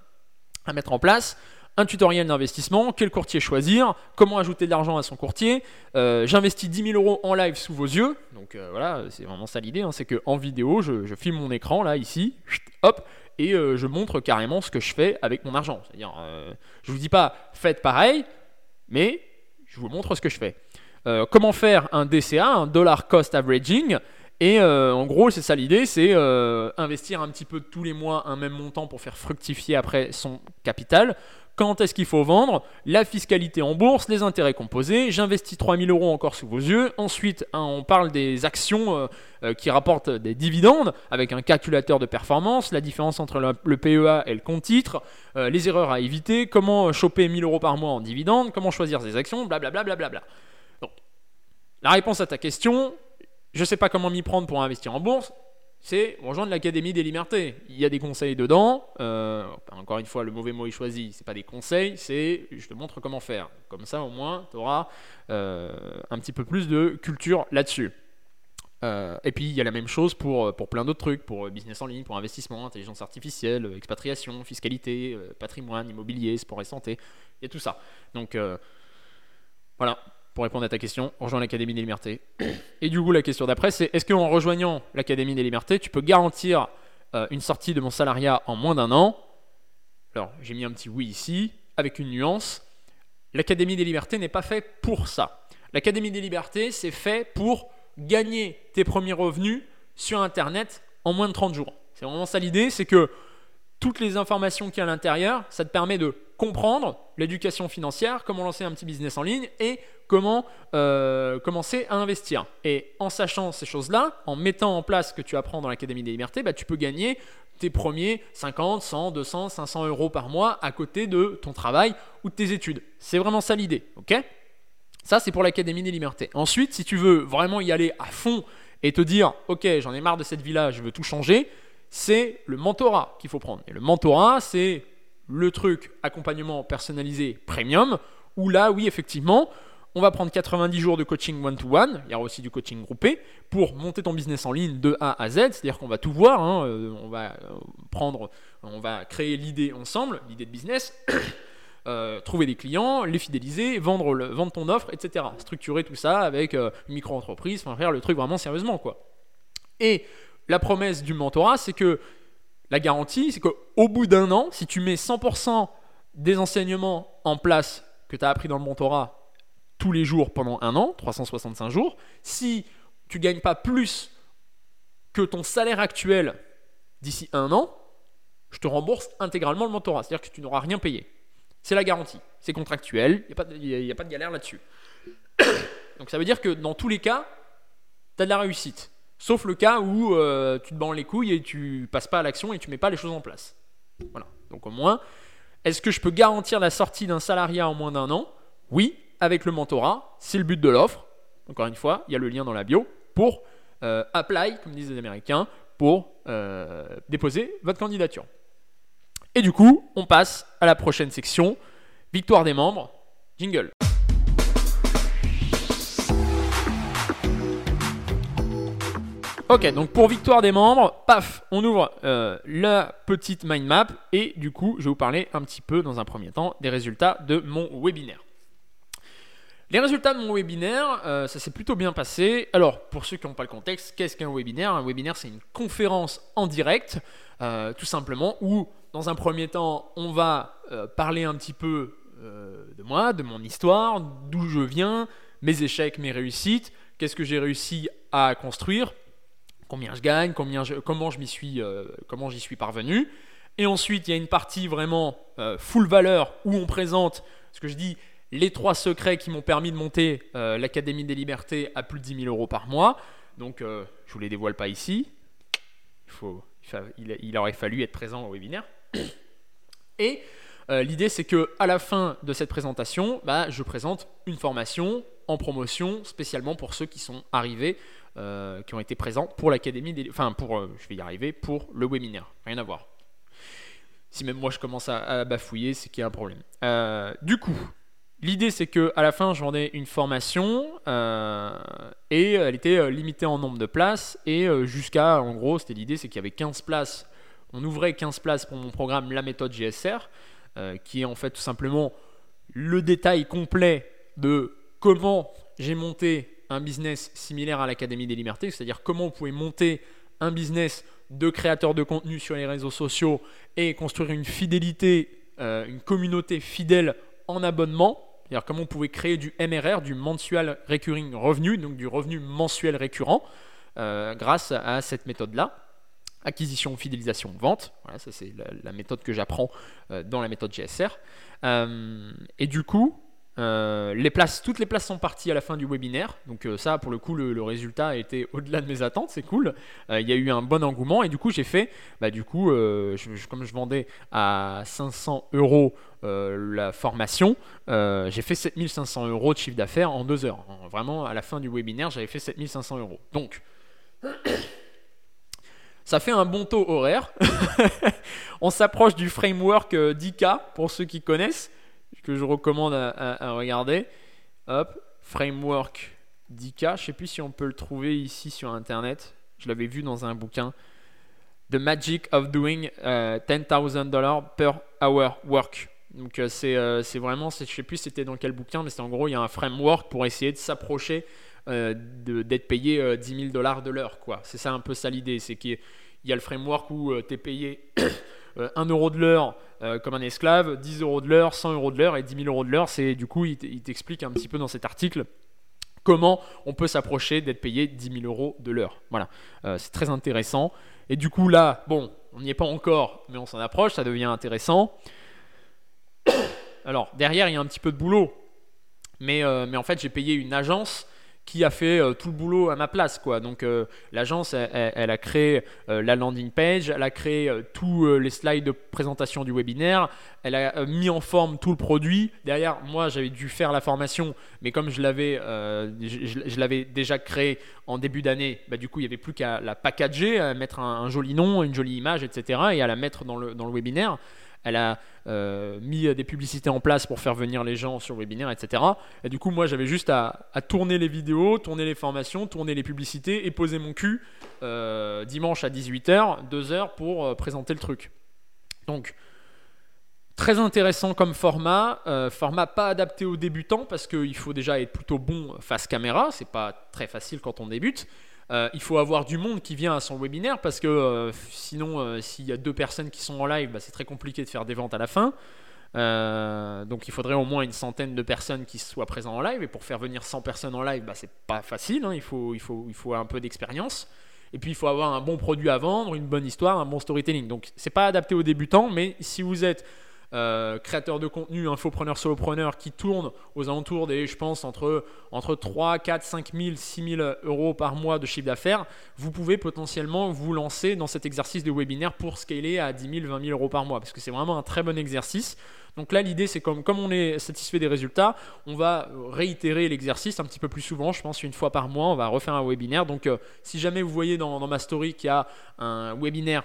Speaker 1: mettre en place, un tutoriel d'investissement, quel courtier choisir, comment ajouter de l'argent à son courtier. Euh, j'investis 10 000 euros en live sous vos yeux. Donc euh, voilà, c'est vraiment ça l'idée, hein, c'est qu'en vidéo, je, filme mon écran là, ici, hop, et euh, je montre carrément ce que je fais avec mon argent. C'est-à-dire, je vous dis pas faites pareil, mais je vous montre ce que je fais. Comment faire un DCA, un dollar cost averaging et en gros, c'est ça l'idée, c'est investir un petit peu tous les mois un même montant pour faire fructifier après son capital quand est-ce qu'il faut vendre, la fiscalité en bourse, les intérêts composés, j'investis 3000 euros encore sous vos yeux, ensuite hein, on parle des actions euh, euh, qui rapportent des dividendes avec un calculateur de performance, la différence entre le, PEA et le compte titre, euh, les erreurs à éviter, comment choper 1000 euros par mois en dividendes, comment choisir ses actions, blablabla. Bla la réponse à ta question, je ne sais pas comment m'y prendre pour investir en bourse, c'est rejoindre l'Académie des Libertés. Il y a des conseils dedans. Euh, encore une fois, le mauvais mot est choisi. C'est pas des conseils, c'est je te montre comment faire. Comme ça, au moins, tu auras euh, un petit peu plus de culture là-dessus. Euh, et puis il y a la même chose pour, pour plein d'autres trucs, pour business en ligne, pour investissement, intelligence artificielle, expatriation, fiscalité, patrimoine, immobilier, sport et santé, il y a tout ça. Donc voilà, pour répondre à ta question, rejoins l'Académie des Libertés. *clears throat* Et du coup, la question d'après, c'est est-ce qu'en rejoignant l'Académie des Libertés, tu peux garantir euh, une sortie de mon salariat en moins d'un an? Alors, j'ai mis un petit oui ici, avec une nuance. L'Académie des Libertés n'est pas fait pour ça. L'Académie des Libertés, c'est fait pour gagner tes premiers revenus sur Internet en moins de 30 jours. C'est vraiment ça l'idée, c'est que toutes les informations qu'il y a à l'intérieur, ça te permet de comprendre l'éducation financière, comment lancer un petit business en ligne et comment euh, commencer à investir. Et en sachant ces choses-là, en mettant en place ce que tu apprends dans l'Académie des libertés, bah, tu peux gagner tes premiers 50, 100, 200, 500 euros par mois à côté de ton travail ou de tes études. C'est vraiment ça l'idée, ok? Ça, c'est pour l'Académie des libertés. Ensuite, si tu veux vraiment y aller à fond et te dire, ok, j'en ai marre de cette vie-là, je veux tout changer, c'est le mentorat qu'il faut prendre. Et le mentorat, c'est le truc accompagnement personnalisé premium, où là, oui, effectivement, on va prendre 90 jours de coaching one-to-one, il y aura aussi du coaching groupé, pour monter ton business en ligne de A à Z, c'est-à-dire qu'on va tout voir, hein, euh, on va euh, prendre, on va créer l'idée ensemble, l'idée de business, *coughs* euh, trouver des clients, les fidéliser, vendre, le, vendre ton offre, etc. Structurer tout ça avec une micro-entreprise, enfin faire le truc vraiment sérieusement, quoi. Et la promesse du mentorat, c'est que la garantie, c'est qu'au bout d'un an, si tu mets 100% des enseignements en place que tu as appris dans le mentorat tous les jours pendant un an, 365 jours, si tu gagnes pas plus que ton salaire actuel d'ici un an, je te rembourse intégralement le mentorat. C'est-à-dire que tu n'auras rien payé. C'est la garantie. C'est contractuel. Il n'y a, a, pas de galère là-dessus. *coughs* Donc ça veut dire que dans tous les cas, tu as de la réussite. Sauf le cas où euh, tu te bandes les couilles et tu passes pas à l'action et tu mets pas les choses en place. Voilà. Donc au moins, est-ce que je peux garantir la sortie d'un salariat en moins d'un an? Oui, avec le mentorat, c'est le but de l'offre. Encore une fois, il y a le lien dans la bio pour euh, apply, comme disent les Américains, pour euh, déposer votre candidature. Et du coup, on passe à la prochaine section, victoire des membres, jingle. Ok, donc pour victoire des membres, paf, on ouvre euh, la petite mind map et du coup, je vais vous parler un petit peu dans un premier temps des résultats de mon webinaire. Les résultats de mon webinaire, euh, ça s'est plutôt bien passé. Alors, pour ceux qui n'ont pas le contexte, qu'est-ce qu'un webinaire? Un webinaire, c'est une conférence en direct, euh, tout simplement, où, dans un premier temps, on va parler un petit peu de moi, de mon histoire, d'où je viens, mes échecs, mes réussites, qu'est-ce que j'ai réussi à construire, combien je gagne, comment je m'y suis, comment j'y suis parvenu. Et ensuite, il y a une partie vraiment full valeur où on présente ce que je dis les trois secrets qui m'ont permis de monter euh, l'Académie des Libertés à plus de 10 000 euros par mois. Donc, euh, je ne vous les dévoile pas ici. Il, faut, il, aurait fallu être présent au webinaire. *coughs* Et euh, l'idée, c'est que à la fin de cette présentation, bah, je présente une formation en promotion spécialement pour ceux qui sont arrivés, qui ont été présents pour l'Académie. Enfin, pour, je vais y arriver, pour le webinaire. Rien à voir. Si même moi je commence à, bafouiller, c'est qu'il y a un problème. du coup, L'idée, c'est que à la fin, je vendais une formation euh, et elle était euh, limitée en nombre de places. Et euh, jusqu'à, en gros, c'était l'idée, c'est qu'il y avait 15 places. On ouvrait 15 places pour mon programme La méthode GSR, qui est en fait tout simplement le détail complet de comment j'ai monté un business similaire à l'Académie des Libertés, c'est-à-dire comment vous pouvez monter un business de créateur de contenu sur les réseaux sociaux et construire une fidélité, une communauté fidèle en abonnement c'est-à-dire comment on pouvait créer du MRR, du Mensual Recurring Revenue, donc du revenu mensuel récurrent, euh, grâce à cette méthode-là. Acquisition, fidélisation, vente. Voilà, ça c'est la, méthode que j'apprends euh, dans la méthode GSR. Euh, et du coup, euh, les places, toutes les places sont parties à la fin du webinaire. Donc euh, ça, pour le coup, le, résultat a été au-delà de mes attentes. C'est cool. Euh, il y a eu un bon engouement et du coup, j'ai fait, bah, du coup, comme je vendais à 500 euros la formation, j'ai fait 7500 euros de chiffre d'affaires en deux heures. Vraiment, à la fin du webinaire, j'avais fait 7500 euros. Donc *coughs* ça fait un bon taux horaire. *laughs* On s'approche du framework 10K pour ceux qui connaissent que je recommande à, regarder. Hop, framework 10K. Je sais plus si on peut le trouver ici sur internet. Je l'avais vu dans un bouquin. The Magic of Doing uh, $10,000 per hour work. Donc euh, euh, c'est vraiment, je sais plus c'était dans quel bouquin, mais c'est en gros, il y a un framework pour essayer de s'approcher euh, d'être payé 10 000 dollars de l'heure. C'est ça un peu ça l'idée, c'est qu'il y a le framework où tu es payé *coughs* 1 euro de l'heure euh, comme un esclave, 10 euros de l'heure, 100 euros de l'heure et 10 000 euros de l'heure. Du coup, il t'explique un petit peu dans cet article comment on peut s'approcher d'être payé 10 000 euros de l'heure. Voilà, euh, c'est très intéressant. Et du coup là, bon, on n'y est pas encore, mais on s'en approche, ça devient intéressant. *coughs* Alors derrière, il y a un petit peu de boulot, mais, euh, mais en fait, j'ai payé une agence qui a fait euh, tout le boulot à ma place. Quoi. Donc euh, l'agence, elle, a créé euh, la landing page, elle a créé tous les slides de présentation du webinaire, elle a mis en forme tout le produit. Derrière, moi, j'avais dû faire la formation, mais comme je l'avais, je, l'avais déjà créé en début d'année, bah, du coup, il n'y avait plus qu'à la packager, à mettre un, un, joli nom, une jolie image, etc., et à la mettre dans le, dans le webinaire elle a euh, mis des publicités en place pour faire venir les gens sur le webinaire, etc. Et du coup, moi, j'avais juste à, tourner les vidéos, tourner les formations, tourner les publicités et poser mon cul euh, dimanche à 18h, 2h pour euh, présenter le truc. Donc, très intéressant comme format, format pas adapté aux débutants parce qu'il faut déjà être plutôt bon face caméra, c'est pas très facile quand on débute. Euh, il faut avoir du monde qui vient à son webinaire parce que euh, sinon, euh, s'il y a deux personnes qui sont en live, bah, c'est très compliqué de faire des ventes à la fin. donc il faudrait au moins une centaine de personnes qui soient présentes en live. Et pour faire venir 100 personnes en live, bah, c'est pas facile. Hein. Il, faut, il, faut, un peu d'expérience. Et puis il faut avoir un bon produit à vendre, une bonne histoire, un bon storytelling. Donc c'est pas adapté aux débutants, mais si vous êtes euh, de contenu, infopreneurs, solopreneurs qui tournent aux alentours des, je pense, entre, entre 3, 4, 5 000, 6 000 euros par mois de chiffre d'affaires, vous pouvez potentiellement vous lancer dans cet exercice de webinaire pour scaler à 10 000, 20 000 euros par mois parce que c'est vraiment un très bon exercice. Donc là, l'idée, c'est comme, comme on est satisfait des résultats, on va réitérer l'exercice un petit peu plus souvent, je pense une fois par mois, on va refaire un webinaire. Donc euh, si jamais vous voyez dans, dans ma story qu'il y a un webinaire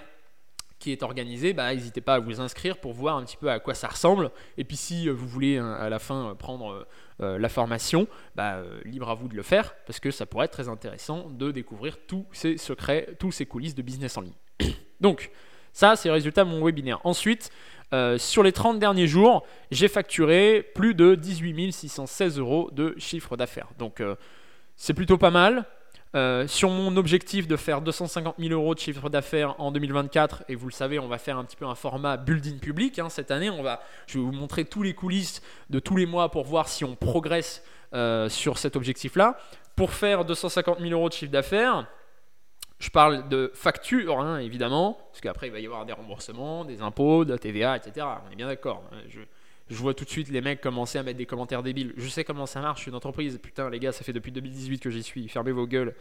Speaker 1: qui est organisé, bah, n'hésitez pas à vous inscrire pour voir un petit peu à quoi ça ressemble. Et puis si euh, vous voulez hein, à la fin euh, prendre euh, la formation, bah, libre à vous de le faire, parce que ça pourrait être très intéressant de découvrir tous ces secrets, tous ces coulisses de business en ligne. *coughs* Donc, ça, c'est le résultat de mon webinaire. Ensuite, sur les 30 derniers jours, j'ai facturé plus de 18 616 euros de chiffre d'affaires. Donc, c'est plutôt pas mal. Euh, sur mon objectif de faire 250 000 euros de chiffre d'affaires en 2024, et vous le savez, on va faire un petit peu un format building public hein, cette année. On va, je vais vous montrer tous les coulisses de tous les mois pour voir si on progresse euh, sur cet objectif-là. Pour faire 250 000 euros de chiffre d'affaires, je parle de facture, hein, évidemment, parce qu'après il va y avoir des remboursements, des impôts, de la TVA, etc. On est bien d'accord. Hein. Je vois tout de suite les mecs commencer à mettre des commentaires débiles. Je sais comment ça marche, je suis une entreprise. Putain, les gars, ça fait depuis 2018 que j'y suis. Fermez vos gueules.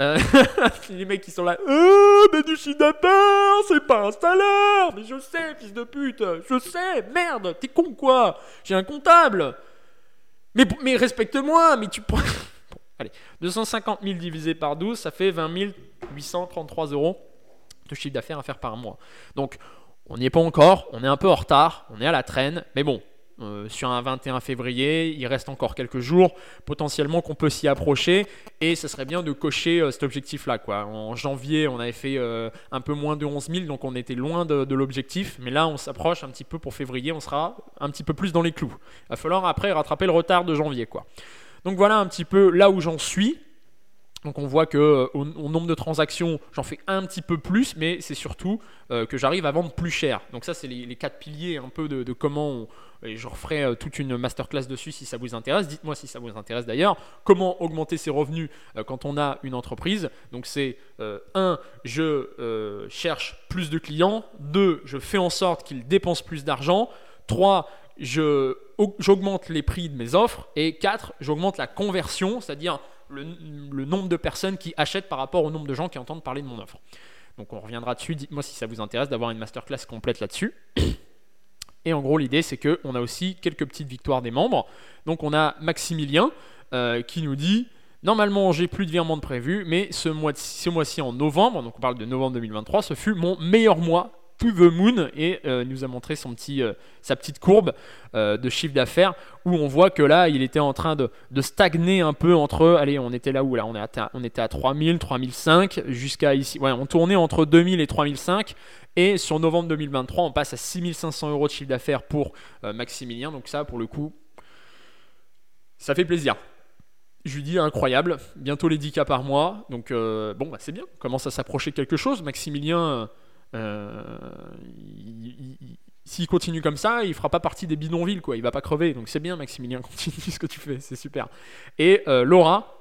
Speaker 1: Euh, *laughs* les mecs qui sont là, euh, mais du chiffre d'affaires, c'est pas un salaire. Mais je sais, fils de pute, je sais, merde, t'es con quoi J'ai un comptable. Mais, mais respecte-moi, mais tu prends. *laughs* allez, 250 000 divisé par 12, ça fait 20 833 euros de chiffre d'affaires à faire par mois. Donc, on n'y est pas encore, on est un peu en retard, on est à la traîne, mais bon, euh, sur un 21 février, il reste encore quelques jours, potentiellement qu'on peut s'y approcher, et ce serait bien de cocher euh, cet objectif-là. En janvier, on avait fait euh, un peu moins de 11 000, donc on était loin de, l'objectif, mais là, on s'approche un petit peu pour février, on sera un petit peu plus dans les clous. Il va falloir après rattraper le retard de janvier. Quoi. Donc voilà un petit peu là où j'en suis. Donc on voit que euh, au, nombre de transactions, j'en fais un petit peu plus, mais c'est surtout euh, que j'arrive à vendre plus cher. Donc ça, c'est les, quatre piliers un peu de, comment et je referai euh, toute une masterclass dessus si ça vous intéresse. Dites-moi si ça vous intéresse d'ailleurs. Comment augmenter ses revenus quand on a une entreprise? Donc c'est 1. je cherche plus de clients. 2. je fais en sorte qu'ils dépensent plus d'argent. 3. j'augmente les prix de mes offres. Et 4. j'augmente la conversion, c'est-à-dire le, nombre de personnes qui achètent par rapport au nombre de gens qui entendent parler de mon offre. Donc on reviendra dessus. Dites-moi si ça vous intéresse d'avoir une masterclass complète là-dessus. Et en gros, l'idée, c'est qu'on a aussi quelques petites victoires des membres. Donc on a Maximilien euh, qui nous dit Normalement, j'ai plus de virements de prévu, mais ce mois-ci mois en novembre, donc on parle de novembre 2023, ce fut mon meilleur mois the moon et euh, nous a montré son petit, euh, sa petite courbe euh, de chiffre d'affaires où on voit que là il était en train de, stagner un peu entre allez on était là où là on, est à, on était à 3000 3005 jusqu'à ici ouais on tournait entre 2000 et 3005 et sur novembre 2023 on passe à 6500 euros de chiffre d'affaires pour Maximilien donc ça pour le coup ça fait plaisir je lui dis incroyable, bientôt les 10 cas par mois, donc bon bah c'est bien, on commence à s'approcher de quelque chose. Maximilien, s'il continue comme ça, il fera pas partie des bidonvilles, quoi. Il va pas crever. Donc c'est bien, Maximilien, *laughs* continue ce que tu fais, c'est super. Et euh, Laura,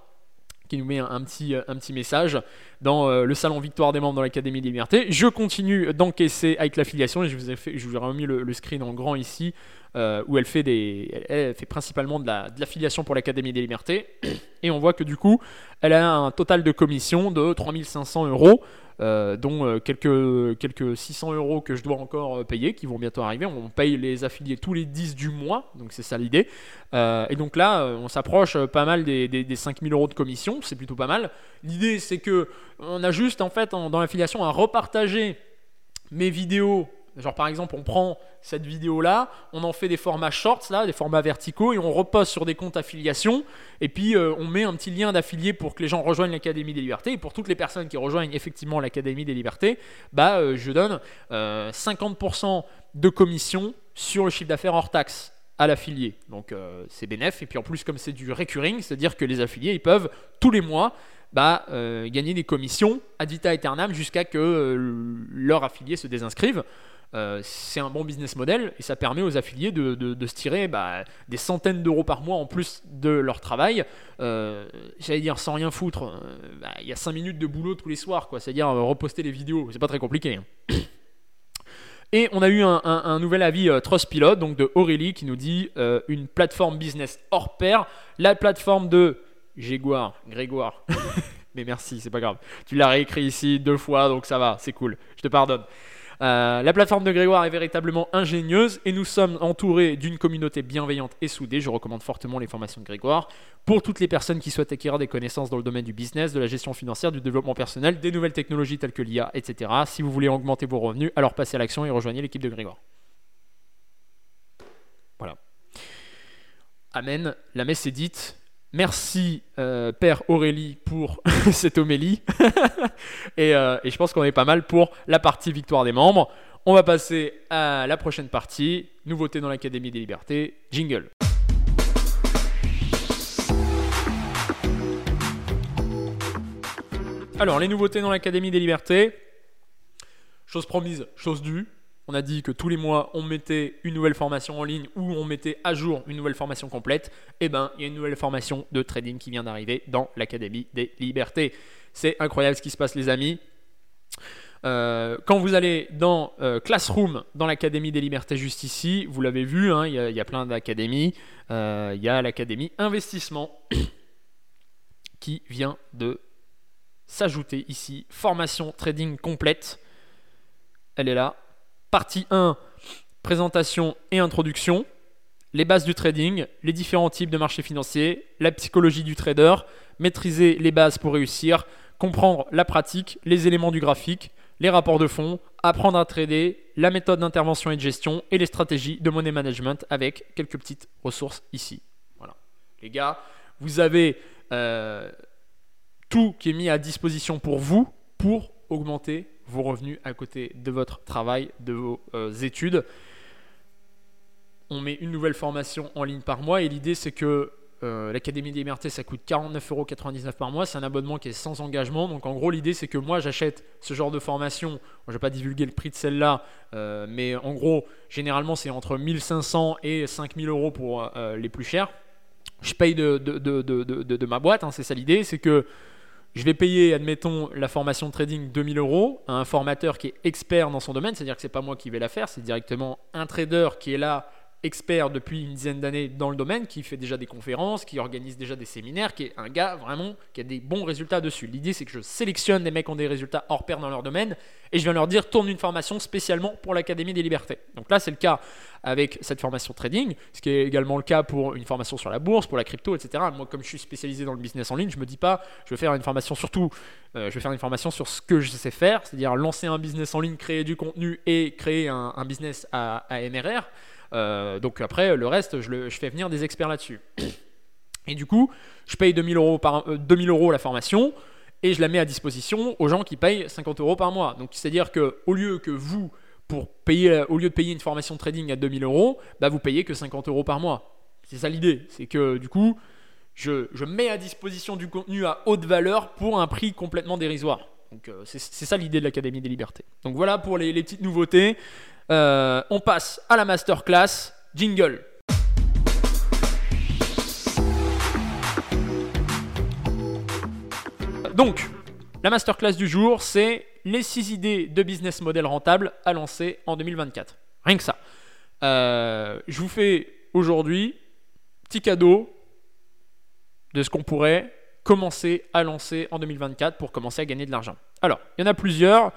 Speaker 1: qui nous met un, petit, un petit message dans euh, le salon Victoire des membres dans l'Académie des Libertés. Je continue d'encaisser avec l'affiliation et je vous ai, fait, je vous ai remis le, screen en grand ici où elle fait, des, elle, fait principalement de l'affiliation pour l'Académie des Libertés. Et on voit que du coup, elle a un total de commission de 3500 euros. Euh, dont euh, quelques, quelques 600 euros que je dois encore euh, payer, qui vont bientôt arriver. On paye les affiliés tous les 10 du mois, donc c'est ça l'idée. et donc là, on s'approche pas mal des, des, 5000 euros de commission, c'est plutôt pas mal. L'idée, c'est que on a juste en fait dans l'affiliation à repartager mes vidéos Genre par exemple, on prend cette vidéo-là, on en fait des formats shorts, là, des formats verticaux, et on repose sur des comptes affiliation, et puis euh, on met un petit lien d'affilié pour que les gens rejoignent l'Académie des Libertés. Et pour toutes les personnes qui rejoignent effectivement l'Académie des Libertés, bah, euh, je donne 50% euh, de commission sur le chiffre d'affaires hors taxe à l'affilié. Donc c'est bénéf. Et puis en plus, comme c'est du recurring, c'est-à-dire que les affiliés, ils peuvent tous les mois bah, gagner des commissions ad vita aeternam jusqu'à que leur affilié se désinscrive. Euh, c'est un bon business model et ça permet aux affiliés de, se tirer bah, des centaines d'euros par mois en plus de leur travail. Euh, j'allais dire sans rien foutre, euh, bah, il y a 5 minutes de boulot tous les soirs, quoi. c'est-à-dire reposter les vidéos, c'est pas très compliqué. Hein. *coughs* Et on a eu un, nouvel avis euh, Trustpilot, donc de Aurélie, qui nous dit euh, une plateforme business hors pair, la plateforme de Grégoire, Grégoire. *laughs* Mais merci, c'est pas grave. Tu l'as réécrit ici deux fois, donc ça va, c'est cool. Je te pardonne. Euh, la plateforme de Grégoire est véritablement ingénieuse et nous sommes entourés d'une communauté bienveillante et soudée. Je recommande fortement les formations de Grégoire pour toutes les personnes qui souhaitent acquérir des connaissances dans le domaine du business, de la gestion financière, du développement personnel, des nouvelles technologies telles que l'IA, etc. Si vous voulez augmenter vos revenus, alors passez à l'action et rejoignez l'équipe de Grégoire. Voilà. Amen. La messe est dite. Merci euh, Père Aurélie pour *laughs* cette homélie. *laughs* Euh, et, je pense qu'on est pas mal pour la partie victoire des membres. On va passer à la prochaine partie. Nouveauté dans l'Académie des libertés. Jingle. Alors, les nouveautés dans l'Académie des libertés. Chose promise, chose due on a dit que tous les mois, on mettait une nouvelle formation en ligne ou on mettait à jour une nouvelle formation complète. Eh bien, il y a une nouvelle formation de trading qui vient d'arriver dans l'Académie des libertés. C'est incroyable ce qui se passe, les amis. Euh, quand vous allez dans euh, Classroom, dans l'Académie des libertés juste ici, vous l'avez vu, hein, il y, a plein d'académies. Euh, il y a l'Académie investissement *coughs* qui vient de s'ajouter ici. Formation trading complète. Elle est là. Partie 1, présentation et introduction. Les bases du trading, les différents types de marchés financiers, la psychologie du trader, maîtriser les bases pour réussir, comprendre la pratique, les éléments du graphique, les rapports de fonds, apprendre à trader, la méthode d'intervention et de gestion et les stratégies de money management avec quelques petites ressources ici. Voilà. Les gars, vous avez euh, tout qui est mis à disposition pour vous pour augmenter vos revenus à côté de votre travail, de vos euh, études. On met une nouvelle formation en ligne par mois et l'idée c'est que euh, l'Académie des libertés ça coûte 49,99€ par mois. C'est un abonnement qui est sans engagement. Donc en gros, l'idée c'est que moi j'achète ce genre de formation. je ne vais pas divulguer le prix de celle-là, euh, mais en gros, généralement c'est entre 1500 et 5000 euros pour les plus chers. Je paye de ma boîte, hein, c'est ça l'idée. C'est que je vais payer, admettons, la formation de trading 2000 euros à un formateur qui est expert dans son domaine, c'est-à-dire que ce n'est pas moi qui vais la faire, c'est directement un trader qui est là expert depuis une dizaine d'années dans le domaine, qui fait déjà des conférences, qui organise déjà des séminaires, qui est un gars vraiment qui a des bons résultats dessus. L'idée, c'est que je sélectionne des mecs qui ont des résultats hors pair dans leur domaine et je viens leur dire tourne une formation spécialement pour l'Académie des libertés. Donc là, c'est le cas avec cette formation trading, ce qui est également le cas pour une formation sur la bourse, pour la crypto, etc. Moi, comme je suis spécialisé dans le business en ligne, je me dis pas je vais faire une formation surtout, euh, je vais faire une formation sur ce que je sais faire, c'est-à-dire lancer un business en ligne, créer du contenu et créer un, business à, à MRR. Euh, donc après, le reste, je, fais venir des experts là-dessus. *clears throat* Et du coup, je paye 2000 euros, par, 2000 euh, euros la formation et je la mets à disposition aux gens qui payent 50 euros par mois. Donc c'est-à-dire que au lieu que vous, pour payer, au lieu de payer une formation trading à 2000 euros, bah vous payez que 50 euros par mois. C'est ça l'idée. C'est que du coup, je, mets à disposition du contenu à haute valeur pour un prix complètement dérisoire. Donc euh, c'est ça l'idée de l'Académie des libertés. Donc voilà pour les petites nouveautés. Euh, on passe à la masterclass. Jingle. Donc, la masterclass du jour, c'est les 6 idées de business model rentable à lancer en 2024. Rien que ça. Euh, je vous fais aujourd'hui petit cadeau de ce qu'on pourrait commencer à lancer en 2024 pour commencer à gagner de l'argent. Alors, il y en a plusieurs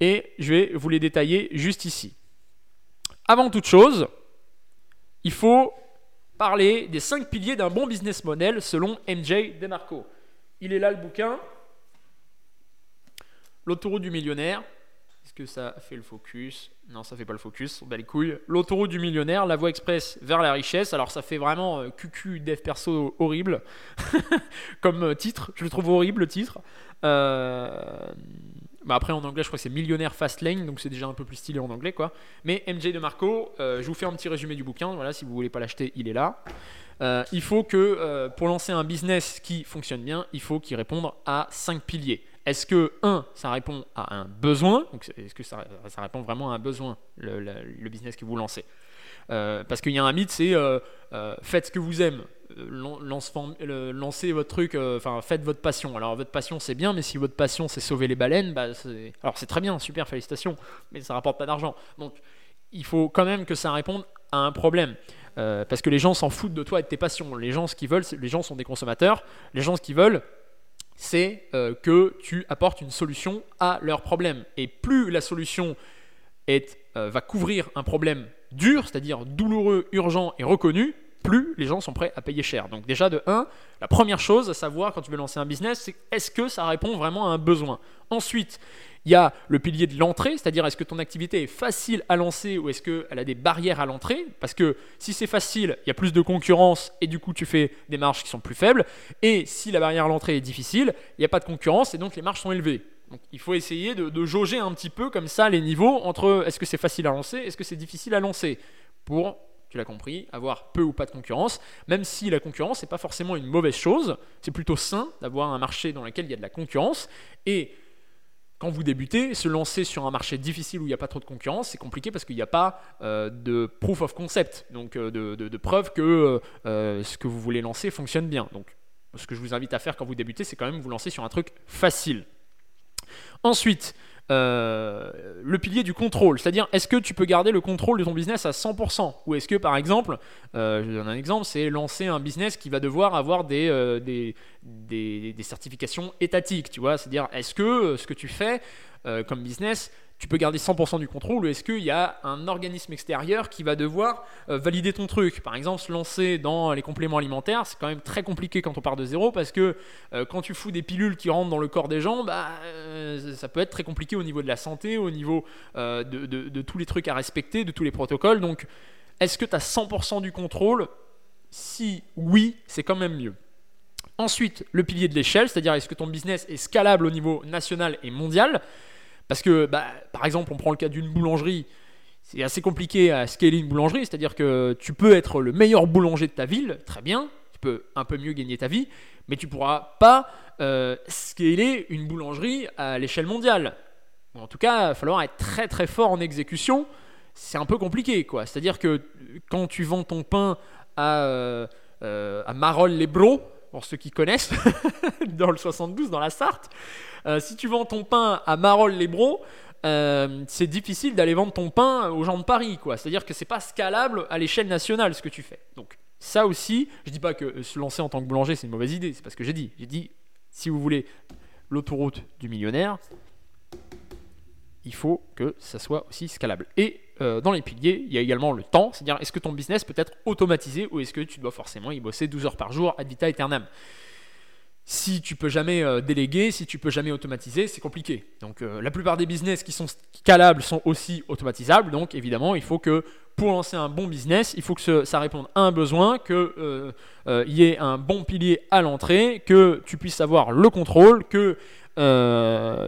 Speaker 1: et je vais vous les détailler juste ici. Avant toute chose, il faut parler des 5 piliers d'un bon business model selon MJ DeMarco. Il est là le bouquin. L'autoroute du millionnaire. Est-ce que ça fait le focus? Non, ça fait pas le focus. On bat les couilles. L'autoroute du millionnaire, la voie express vers la richesse. Alors ça fait vraiment euh, QQ dev perso horrible *laughs* comme euh, titre. Je le trouve horrible le titre. Euh, bah, après, en anglais, je crois que c'est Millionnaire Fast Lane, donc c'est déjà un peu plus stylé en anglais, quoi. Mais MJ de Marco, euh, je vous fais un petit résumé du bouquin. Voilà, si vous voulez pas l'acheter, il est là. Euh, il faut que euh, pour lancer un business qui fonctionne bien, il faut qu'il réponde à cinq piliers. Est-ce que, un, ça répond à un besoin? Est-ce que ça, répond vraiment à un besoin, le, business que vous lancez? Parce qu'il y a un mythe, c'est faites ce que vous aimez. lancez votre truc, enfin faites votre passion. Alors votre passion c'est bien, mais si votre passion c'est sauver les baleines, bah, alors c'est très bien, super, félicitations, mais ça rapporte pas d'argent. Donc il faut quand même que ça réponde à un problème. Euh, parce que les gens s'en foutent de toi et de tes passions. Les gens, ce qu'ils veulent, les gens sont des consommateurs. Les gens, ce qu'ils veulent, c'est euh, que tu apportes une solution à leurs problèmes. Et plus la solution euh, va couvrir un problème dur, c'est-à-dire douloureux, urgent et reconnu, plus les gens sont prêts à payer cher. Donc déjà de 1, la première chose à savoir quand tu veux lancer un business, c'est est-ce que ça répond vraiment à un besoin? Ensuite, il y a le pilier de l'entrée, c'est-à-dire est-ce que ton activité est facile à lancer ou est-ce qu'elle a des barrières à l'entrée? Parce que si c'est facile, il y a plus de concurrence et du coup tu fais des marges qui sont plus faibles. Et si la barrière à l'entrée est difficile, il n'y a pas de concurrence et donc les marges sont élevées. Donc il faut essayer de, jauger un petit peu comme ça les niveaux entre est-ce que c'est facile à lancer, est-ce que c'est difficile à lancer pour tu l'as compris, avoir peu ou pas de concurrence, même si la concurrence n'est pas forcément une mauvaise chose, c'est plutôt sain d'avoir un marché dans lequel il y a de la concurrence, et quand vous débutez, se lancer sur un marché difficile où il n'y a pas trop de concurrence, c'est compliqué parce qu'il n'y a pas euh, de proof of concept, donc euh, de, de, preuve que euh, ce que vous voulez lancer fonctionne bien. Donc, ce que je vous invite à faire quand vous débutez, c'est quand même vous lancer sur un truc facile. Ensuite, euh, le pilier du contrôle. C'est-à-dire, est-ce que tu peux garder le contrôle de ton business à 100% Ou est-ce que, par exemple, euh, je donne un exemple, c'est lancer un business qui va devoir avoir des, euh, des, des, des, certifications étatiques, tu vois C'est-à-dire, est-ce que ce que tu fais comme business tu peux garder 100% du contrôle ou est-ce qu'il y a un organisme extérieur qui va devoir euh, valider ton truc? Par exemple, se lancer dans les compléments alimentaires, c'est quand même très compliqué quand on part de zéro parce que euh, quand tu fous des pilules qui rentrent dans le corps des gens, bah, euh, ça peut être très compliqué au niveau de la santé, au niveau de, de, tous les trucs à respecter, de tous les protocoles. Donc, est-ce que tu as 100% du contrôle? Si oui, c'est quand même mieux. Ensuite, le pilier de l'échelle, c'est-à-dire est-ce que ton business est scalable au niveau national et mondial? Parce que, bah, par exemple, on prend le cas d'une boulangerie. C'est assez compliqué à scaler une boulangerie, c'est-à-dire que tu peux être le meilleur boulanger de ta ville, très bien, tu peux un peu mieux gagner ta vie, mais tu pourras pas euh, scaler une boulangerie à l'échelle mondiale. en tout cas, il va falloir être très très fort en exécution. C'est un peu compliqué, quoi. C'est-à-dire que quand tu vends ton pain à, euh, euh Marolles-les-Bros, pour ceux qui connaissent, *laughs* dans le 72, dans la Sarthe, euh, si tu vends ton pain à Marolles-les-Bros, euh, c'est difficile d'aller vendre ton pain aux gens de Paris, quoi. C'est-à-dire que c'est pas scalable à l'échelle nationale ce que tu fais. Donc ça aussi, je dis pas que se lancer en tant que boulanger c'est une mauvaise idée, c'est pas ce que j'ai dit. J'ai dit si vous voulez l'autoroute du millionnaire, il faut que ça soit aussi scalable. Et euh, dans les piliers, il y a également le temps, c'est-à-dire est-ce que ton business peut être automatisé ou est-ce que tu dois forcément y bosser 12 heures par jour ad vita aeternam? Si tu peux jamais euh, déléguer, si tu peux jamais automatiser, c'est compliqué. Donc euh, la plupart des business qui sont scalables sont aussi automatisables. Donc évidemment, il faut que pour lancer un bon business, il faut que ça réponde à un besoin, qu'il euh, y ait un bon pilier à l'entrée, que tu puisses avoir le contrôle, que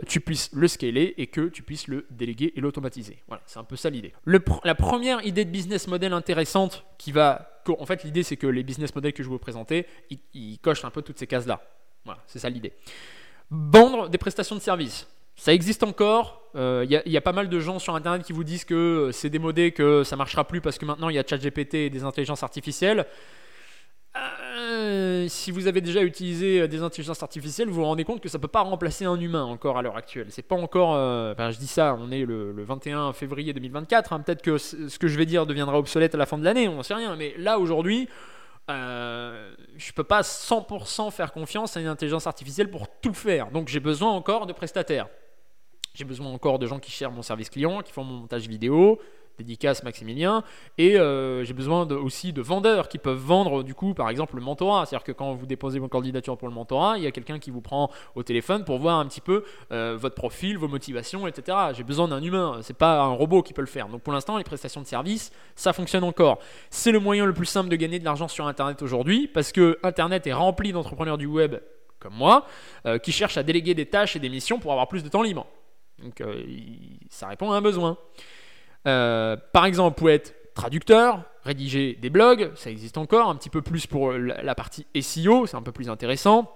Speaker 1: tu puisses le scaler et que tu puisses le déléguer et l'automatiser. Voilà, c'est un peu ça l'idée. la première idée de business model intéressante qui va... En fait, l'idée c'est que les business models que je vais vous présenter, ils cochent un peu toutes ces cases-là. Voilà, c'est ça l'idée. Vendre des prestations de services. Ça existe encore. Il euh, y, a pas mal de gens sur Internet qui vous disent que euh, c'est démodé, que ça marchera plus parce que maintenant il y a ChatGPT et des intelligences artificielles. Euh, si vous avez déjà utilisé des intelligences artificielles, vous vous rendez compte que ça ne peut pas remplacer un humain encore à l'heure actuelle. C'est pas encore. je dis ça, on est le, 21 février 2024. Hein. Peut-être que ce que je vais dire deviendra obsolète à la fin de l'année, on n'en sait rien. Mais là, aujourd'hui, euh, je peux pas 100% faire confiance à une intelligence artificielle pour tout faire. Donc j'ai besoin encore de prestataires. J'ai besoin encore de gens qui gèrent mon service client, qui font mon montage vidéo, dédicace Maximilien. Et euh, j'ai besoin aussi de vendeurs qui peuvent vendre, du coup, par exemple, le mentorat. C'est-à-dire que quand vous déposez votre candidature pour le mentorat, il y a quelqu'un qui vous prend au téléphone pour voir un petit peu euh, votre profil, vos motivations, etc. J'ai besoin d'un humain. C'est pas un robot qui peut le faire. Donc pour l'instant, les prestations de services, ça fonctionne encore. C'est le moyen le plus simple de gagner de l'argent sur Internet aujourd'hui parce que Internet est rempli d'entrepreneurs du web comme moi, euh, qui cherchent à déléguer des tâches et des missions pour avoir plus de temps libre. Donc ça répond à un besoin. Euh, par exemple, vous être traducteur, rédiger des blogs, ça existe encore, un petit peu plus pour la partie SEO, c'est un peu plus intéressant.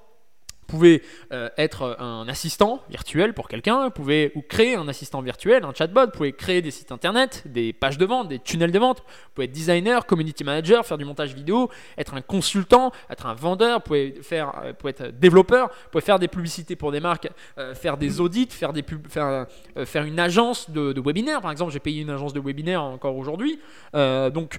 Speaker 1: Pouvez euh, être un assistant virtuel pour quelqu'un, pouvez ou créer un assistant virtuel, un chatbot, vous pouvez créer des sites internet, des pages de vente, des tunnels de vente, vous pouvez être designer, community manager, faire du montage vidéo, être un consultant, être un vendeur, vous pouvez, faire, euh, être développeur, vous pouvez faire des publicités pour des marques, euh, faire des audits, faire, des pub, faire, faire une agence de, de webinaire. Par exemple, j'ai payé une agence de webinaire encore aujourd'hui. donc,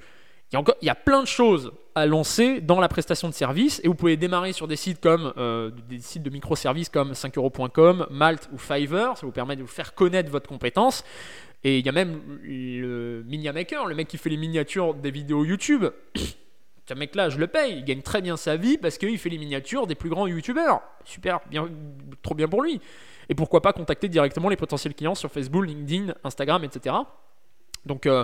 Speaker 1: il y, a plein de choses à lancer dans la prestation de service et vous pouvez démarrer sur des sites comme euh, des sites de microservices comme 5euros.com, Malt ou Fiverr, ça vous permet de vous faire connaître votre compétence. Et il y a même le Minia Maker, le mec qui fait les miniatures des vidéos YouTube. Ce mec-là, je le paye, il gagne très bien sa vie parce qu'il fait les miniatures des plus grands YouTubeurs. Super, bien, trop bien pour lui. Et pourquoi pas contacter directement les potentiels clients sur Facebook, LinkedIn, Instagram, etc. Donc, euh,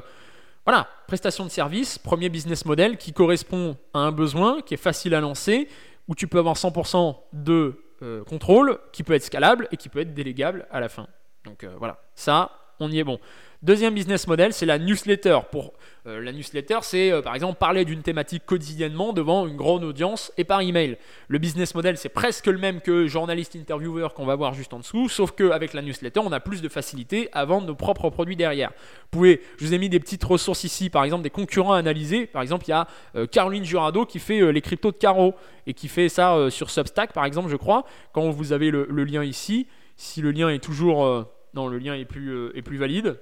Speaker 1: voilà, prestation de service, premier business model qui correspond à un besoin, qui est facile à lancer, où tu peux avoir 100% de euh, contrôle, qui peut être scalable et qui peut être délégable à la fin. Donc euh, voilà, ça, on y est bon. Deuxième business model, c'est la newsletter. Pour euh, la newsletter, c'est euh, par exemple parler d'une thématique quotidiennement devant une grande audience et par email. Le business model, c'est presque le même que journaliste intervieweur qu'on va voir juste en dessous, sauf qu'avec la newsletter, on a plus de facilité à vendre nos propres produits derrière. Vous pouvez, je vous ai mis des petites ressources ici, par exemple des concurrents à analyser. Par exemple, il y a euh, Caroline Jurado qui fait les cryptos de Caro et qui fait ça sur Substack, par exemple, je crois. Quand vous avez le, lien ici, si le lien est toujours non, le lien est plus, est plus valide.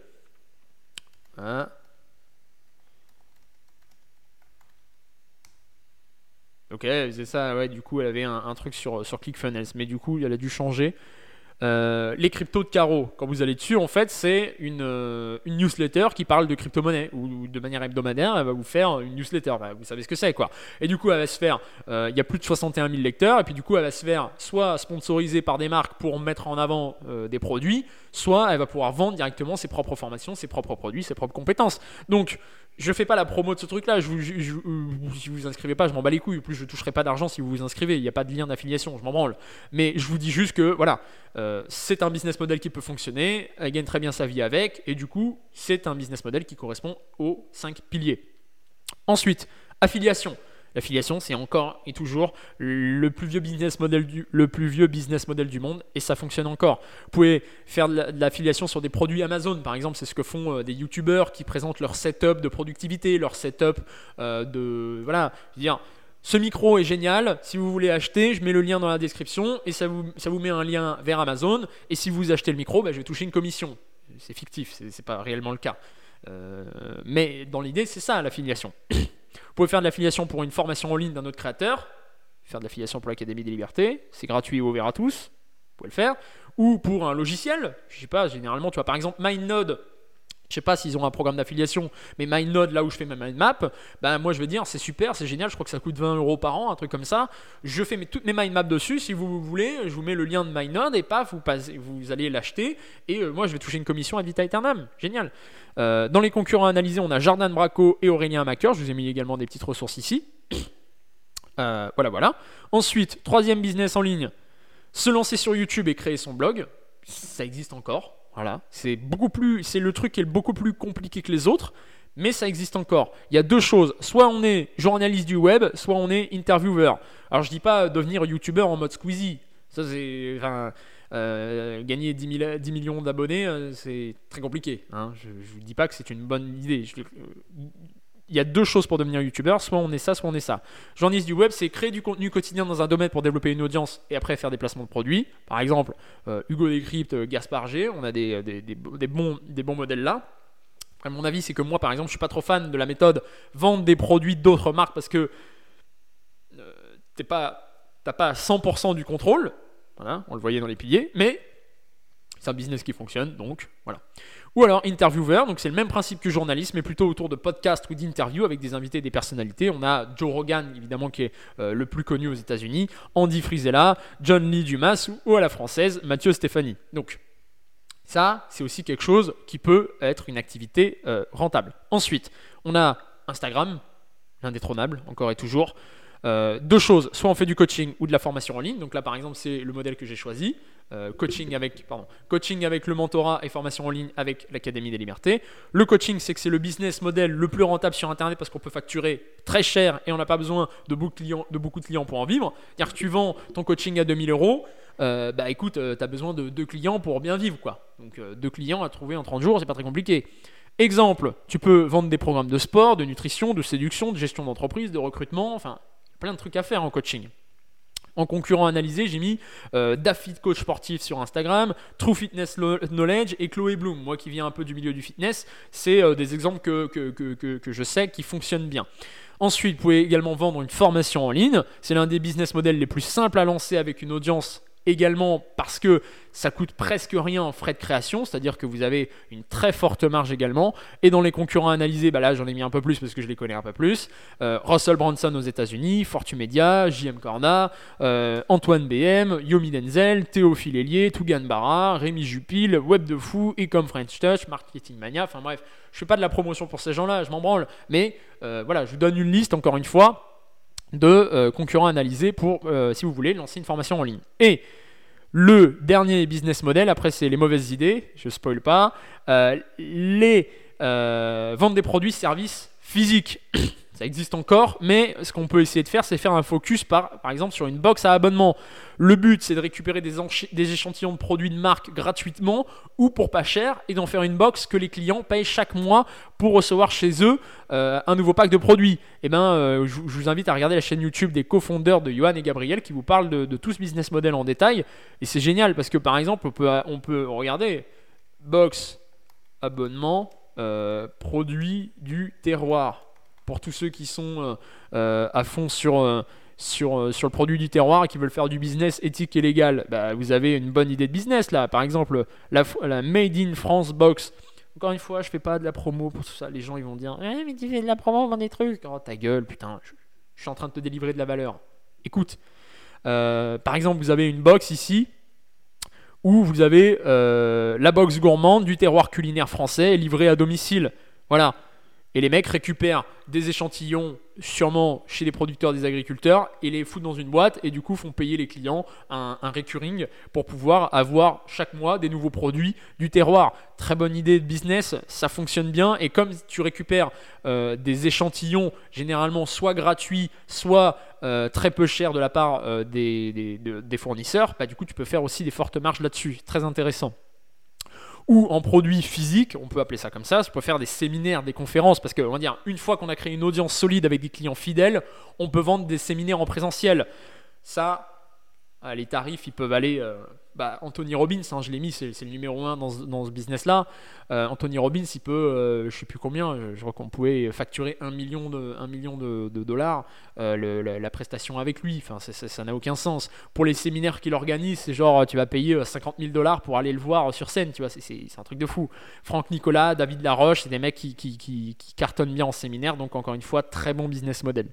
Speaker 1: Hein? Ok, elle faisait ça, ouais, du coup, elle avait un, truc sur, sur ClickFunnels, mais du coup, elle a dû changer. Euh, les cryptos de carreau, quand vous allez dessus, en fait, c'est une, euh, une, newsletter qui parle de crypto-monnaie ou, de manière hebdomadaire, elle va vous faire une newsletter. Vous savez ce que c'est, quoi. Et du coup, elle va se faire. Euh, il y a plus de 61 000 lecteurs, et puis du coup, elle va se faire soit sponsorisée par des marques pour mettre en avant des produits, soit elle va pouvoir vendre directement ses propres formations, ses propres produits, ses propres compétences. Donc, je fais pas la promo de ce truc-là. Je vous, je, si vous inscrivez pas, je m'en bats les couilles. plus, je toucherai pas d'argent si vous vous inscrivez. Il n'y a pas de lien d'affiliation, je m'en branle. Mais je vous dis juste que voilà, euh, c'est un business model qui peut fonctionner. Elle gagne très bien sa vie avec, et du coup, c'est un business model qui correspond aux 5 piliers. Ensuite, affiliation. L'affiliation, c'est encore et toujours le plus vieux business model du, le plus vieux business model du monde et ça fonctionne encore. Vous pouvez faire de l'affiliation sur des produits Amazon, par exemple, c'est ce que font euh, des youtubeurs qui présentent leur setup de productivité, leur setup euh, de voilà, dire ce micro est génial, si vous voulez acheter, je mets le lien dans la description et ça vous, ça vous met un lien vers Amazon et si vous achetez le micro, ben, je vais toucher une commission. C'est fictif, c'est pas réellement le cas. Euh, mais dans l'idée, c'est ça l'affiliation. *coughs* Vous pouvez faire de l'affiliation pour une formation en ligne d'un autre créateur, faire de l'affiliation pour l'Académie des Libertés, c'est gratuit et ouvert à tous, vous pouvez le faire, ou pour un logiciel, je sais pas, généralement, tu vois, par exemple, MindNode, je sais pas s'ils ont un programme d'affiliation, mais MindNode, là où je fais ma mindmap, ben moi je vais dire c'est super, c'est génial, je crois que ça coûte 20 euros par an, un truc comme ça. Je fais toutes mes mindmaps dessus, si vous voulez, je vous mets le lien de MindNode et paf, vous, vous allez l'acheter et euh, moi je vais toucher une commission à Vita Eternam. Génial. Euh, dans les concurrents analysés, on a Jordan Braco et Aurélien Macker, je vous ai mis également des petites ressources ici. Euh, voilà, voilà. Ensuite, troisième business en ligne, se lancer sur YouTube et créer son blog. Ça existe encore. Voilà, c'est beaucoup plus, c'est le truc qui est beaucoup plus compliqué que les autres, mais ça existe encore. Il y a deux choses, soit on est journaliste du web, soit on est intervieweur. Alors je dis pas devenir youtubeur en mode Squeezie, ça c'est, euh, gagner 10, 10 millions d'abonnés, euh, c'est très compliqué. Hein. Je ne dis pas que c'est une bonne idée. Je, il y a deux choses pour devenir youtubeur, soit on est ça, soit on est ça. Journaliste du web, c'est créer du contenu quotidien dans un domaine pour développer une audience et après faire des placements de produits. Par exemple, euh, Hugo Décrypte, euh, Gaspard G, on a des, des, bons, des bons modèles là. Mon avis, c'est que moi, par exemple, je suis pas trop fan de la méthode vendre des produits d'autres marques parce que euh, tu pas, pas 100% du contrôle. Voilà, on le voyait dans les piliers, mais c'est un business qui fonctionne, donc voilà. Ou alors intervieweur, donc c'est le même principe que journaliste, mais plutôt autour de podcasts ou d'interviews avec des invités, des personnalités. On a Joe Rogan, évidemment, qui est euh, le plus connu aux États-Unis, Andy Frisella, John Lee Dumas ou, à la française, Mathieu Stéphanie. Donc ça, c'est aussi quelque chose qui peut être une activité euh, rentable. Ensuite, on a Instagram, l'indétrônable, encore et toujours. euh, deux choses, soit on fait du coaching ou de la formation en ligne. Donc là, par exemple, c'est le modèle que j'ai choisi. Euh, coaching, avec, pardon, coaching avec le mentorat et formation en ligne avec l'Académie des Libertés. Le coaching, c'est que c'est le business model le plus rentable sur Internet parce qu'on peut facturer très cher et on n'a pas besoin de beaucoup de, clients, de beaucoup de clients pour en vivre. C'est-à-dire que tu vends ton coaching à 2000 euros, euh, bah écoute, tu as besoin de deux clients pour bien vivre. quoi. Donc deux clients à trouver en 30 jours, c'est pas très compliqué. Exemple, tu peux vendre des programmes de sport, de nutrition, de séduction, de gestion d'entreprise, de recrutement, enfin, plein de trucs à faire en coaching. En concurrent analysé, j'ai mis euh, Coach Sportif sur Instagram, True Fitness Knowledge et Chloé Bloom. Moi qui viens un peu du milieu du fitness, c'est euh, des exemples que, je sais qui fonctionnent bien. Ensuite, vous pouvez également vendre une formation en ligne. C'est l'un des business models les plus simples à lancer avec une audience également parce que ça coûte presque rien en frais de création, c'est-à-dire que vous avez une très forte marge également. Et dans les concurrents analysés, bah là j'en ai mis un peu plus parce que je les connais un peu plus. Euh, Russell Branson aux États-Unis, Fortune Media, JM Corna, euh, Antoine BM, Yomi Denzel, Théophile Hélier, Tougan Barra, Rémi Jupil, Web de Fou, Ecom French Touch, Marketing Mania. Enfin bref, je fais pas de la promotion pour ces gens-là, je m'en branle. Mais euh, voilà, je vous donne une liste encore une fois de concurrents analysés pour, si vous voulez, lancer une formation en ligne. Et le dernier business model, après c'est les mauvaises idées, je spoil pas, euh, les euh, vendre des produits, services physiques. *coughs* Ça existe encore, mais ce qu'on peut essayer de faire, c'est faire un focus par, par exemple sur une box à abonnement. Le but, c'est de récupérer des, échantillons de produits de marque gratuitement ou pour pas cher et d'en faire une box que les clients payent chaque mois pour recevoir chez eux euh, un nouveau pack de produits. Et eh ben, euh, je, vous invite à regarder la chaîne YouTube des cofondeurs de Johan et Gabriel qui vous parlent de, tout ce business model en détail. Et c'est génial parce que par exemple, on peut, on peut regarder box, abonnement, euh, produits du terroir pour tous ceux qui sont euh, euh, à fond sur, euh, sur, sur le produit du terroir et qui veulent faire du business éthique et légal, bah, vous avez une bonne idée de business là. Par exemple, la, Made in France box. Encore une fois, je fais pas de la promo pour tout ça. Les gens ils vont dire mais tu fais de la promo, vend des trucs. Oh ta gueule, putain, je, suis en train de te délivrer de la valeur. Écoute, par exemple, vous avez une box ici où vous avez la box gourmande du terroir culinaire français livrée à domicile. Voilà. Et les mecs récupèrent des échantillons sûrement chez les producteurs des agriculteurs et les foutent dans une boîte et du coup font payer les clients un, recurring pour pouvoir avoir chaque mois des nouveaux produits du terroir. Très bonne idée de business, ça fonctionne bien et comme tu récupères euh, des échantillons généralement soit gratuits, soit euh, très peu chers de la part euh, des, des, fournisseurs, bah, du coup tu peux faire aussi des fortes marges là-dessus. Très intéressant ou en produit physique, on peut appeler ça comme ça, on peut faire des séminaires, des conférences, parce que on va dire, une fois qu'on a créé une audience solide avec des clients fidèles, on peut vendre des séminaires en présentiel. Ça, les tarifs, ils peuvent aller euh, bah, Anthony Robbins, hein, je l'ai mis, c'est, le numéro 1 dans, ce business-là. Euh, Anthony Robbins, il peut, euh, je sais plus combien, je, crois qu'on pouvait facturer 1 million de, 1 million de, dollars euh, la, prestation avec lui. Enfin, ça n'a aucun sens. Pour les séminaires qu'il organise, c'est genre, tu vas payer 50 000 dollars pour aller le voir sur scène, tu vois, c'est, un truc de fou. Franck Nicolas, David Laroche, c'est des mecs qui cartonnent bien en séminaire, donc encore une fois, très bon business model.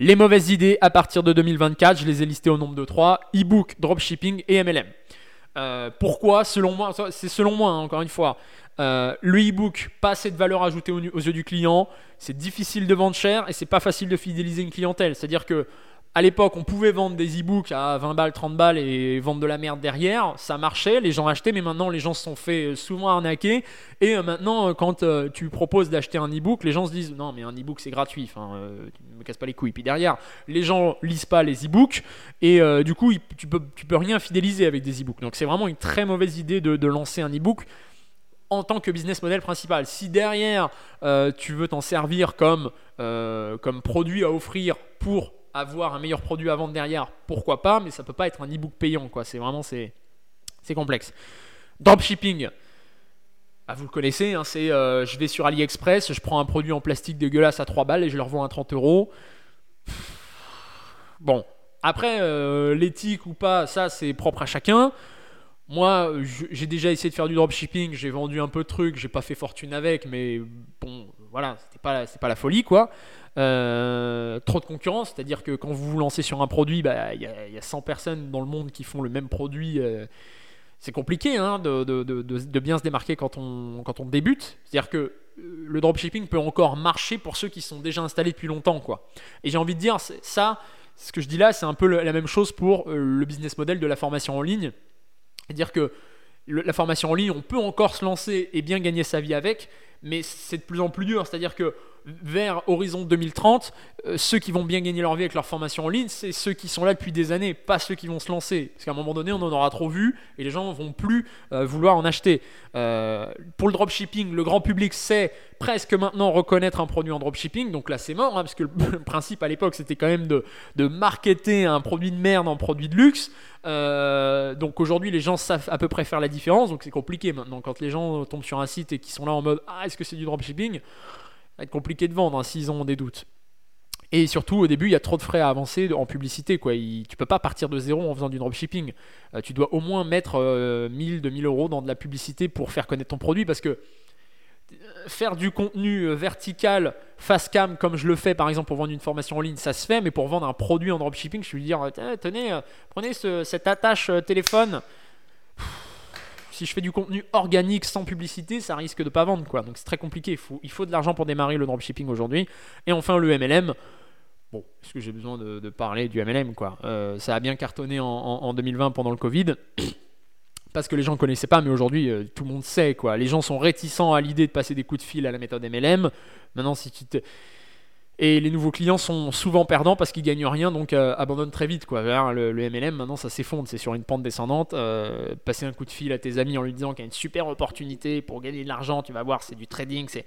Speaker 1: Les mauvaises idées à partir de 2024, je les ai listées au nombre de 3, e-book, dropshipping et MLM. Euh, pourquoi? Selon moi, c'est selon moi, hein, encore une fois. Euh, le e-book, pas assez de valeur ajoutée aux, aux yeux du client, c'est difficile de vendre cher et c'est pas facile de fidéliser une clientèle. C'est-à-dire que à l'époque, on pouvait vendre des e-books à 20 balles, 30 balles et vendre de la merde derrière. Ça marchait, les gens achetaient, mais maintenant, les gens se sont fait souvent arnaquer. Et euh, maintenant, euh, quand euh, tu proposes d'acheter un e-book, les gens se disent Non, mais un e-book, c'est gratuit. Enfin, tu me casses pas les couilles. Puis derrière, les gens lisent pas les e-books. Et du coup, tu peux, tu peux rien fidéliser avec des e-books. Donc, c'est vraiment une très mauvaise idée de, lancer un e-book en tant que business model principal. Si derrière, tu veux t'en servir comme, comme produit à offrir pour avoir un meilleur produit à vendre derrière, pourquoi pas, mais ça peut pas être un e-book payant, quoi. C'est vraiment c'est, c'est complexe. Dropshipping. Ah, vous le connaissez, hein, c'est euh, je vais sur AliExpress, je prends un produit en plastique dégueulasse à 3 balles et je le revends à 30 euros. Bon, après, euh, l'éthique ou pas, ça c'est propre à chacun. Moi, j'ai déjà essayé de faire du dropshipping, j'ai vendu un peu de trucs, j'ai pas fait fortune avec, mais bon, voilà, c'était pas, pas la folie quoi. Euh, trop de concurrence, c'est-à-dire que quand vous vous lancez sur un produit, bah, il y, a 100 personnes dans le monde qui font le même produit. c'est compliqué hein, de, bien se démarquer quand on, quand on débute. C'est-à-dire que le dropshipping peut encore marcher pour ceux qui sont déjà installés depuis longtemps. Quoi. Et j'ai envie de dire, ça, ce que je dis là, c'est un peu la même chose pour le business model de la formation en ligne. C'est-à-dire que la formation en ligne, on peut encore se lancer et bien gagner sa vie avec, mais c'est de plus en plus dur. C'est-à-dire que vers horizon 2030, euh, ceux qui vont bien gagner leur vie avec leur formation en ligne, c'est ceux qui sont là depuis des années, pas ceux qui vont se lancer. Parce qu'à un moment donné, on en aura trop vu et les gens vont plus euh, vouloir en acheter. Euh, pour le dropshipping, le grand public sait presque maintenant reconnaître un produit en dropshipping, donc là c'est mort, hein, parce que le *laughs* principe à l'époque c'était quand même de, de marketer un produit de merde en produit de luxe. donc aujourd'hui les gens savent à peu près faire la différence, donc c'est compliqué maintenant. Quand les gens tombent sur un site et qui sont là en mode Ah, est-ce que c'est du dropshipping? Va être compliqué de vendre hein, s'ils ont des doutes. Et surtout, au début, il y a trop de frais à avancer en publicité. Quoi. Tu tu peux pas partir de zéro en faisant du dropshipping. Euh, tu dois au moins mettre 1000, euh, 2000 euros dans de la publicité pour faire connaître ton produit parce que euh, faire du contenu vertical face cam comme je le fais par exemple pour vendre une formation en ligne, ça se fait, mais pour vendre un produit en dropshipping, je lui dire tenez, prenez cette attache téléphone si je fais du contenu organique sans publicité, ça risque de pas vendre quoi. Donc c'est très compliqué. Il faut, il de l'argent pour démarrer le dropshipping aujourd'hui. Et enfin le MLM. Bon, est-ce que j'ai besoin de, parler du MLM quoi? Euh, Ça a bien cartonné en, 2020 pendant le Covid. *coughs* Parce que les gens ne connaissaient pas, mais aujourd'hui euh, tout le monde sait quoi. Les gens sont réticents à l'idée de passer des coups de fil à la méthode MLM. Maintenant, si tu te et les nouveaux clients sont souvent perdants parce qu'ils gagnent rien, donc euh, abandonnent très vite. Quoi. Le, MLM, maintenant, ça s'effondre, c'est sur une pente descendante. Euh, passer un coup de fil à tes amis en lui disant qu'il y a une super opportunité pour gagner de l'argent, tu vas voir, c'est du trading. c'est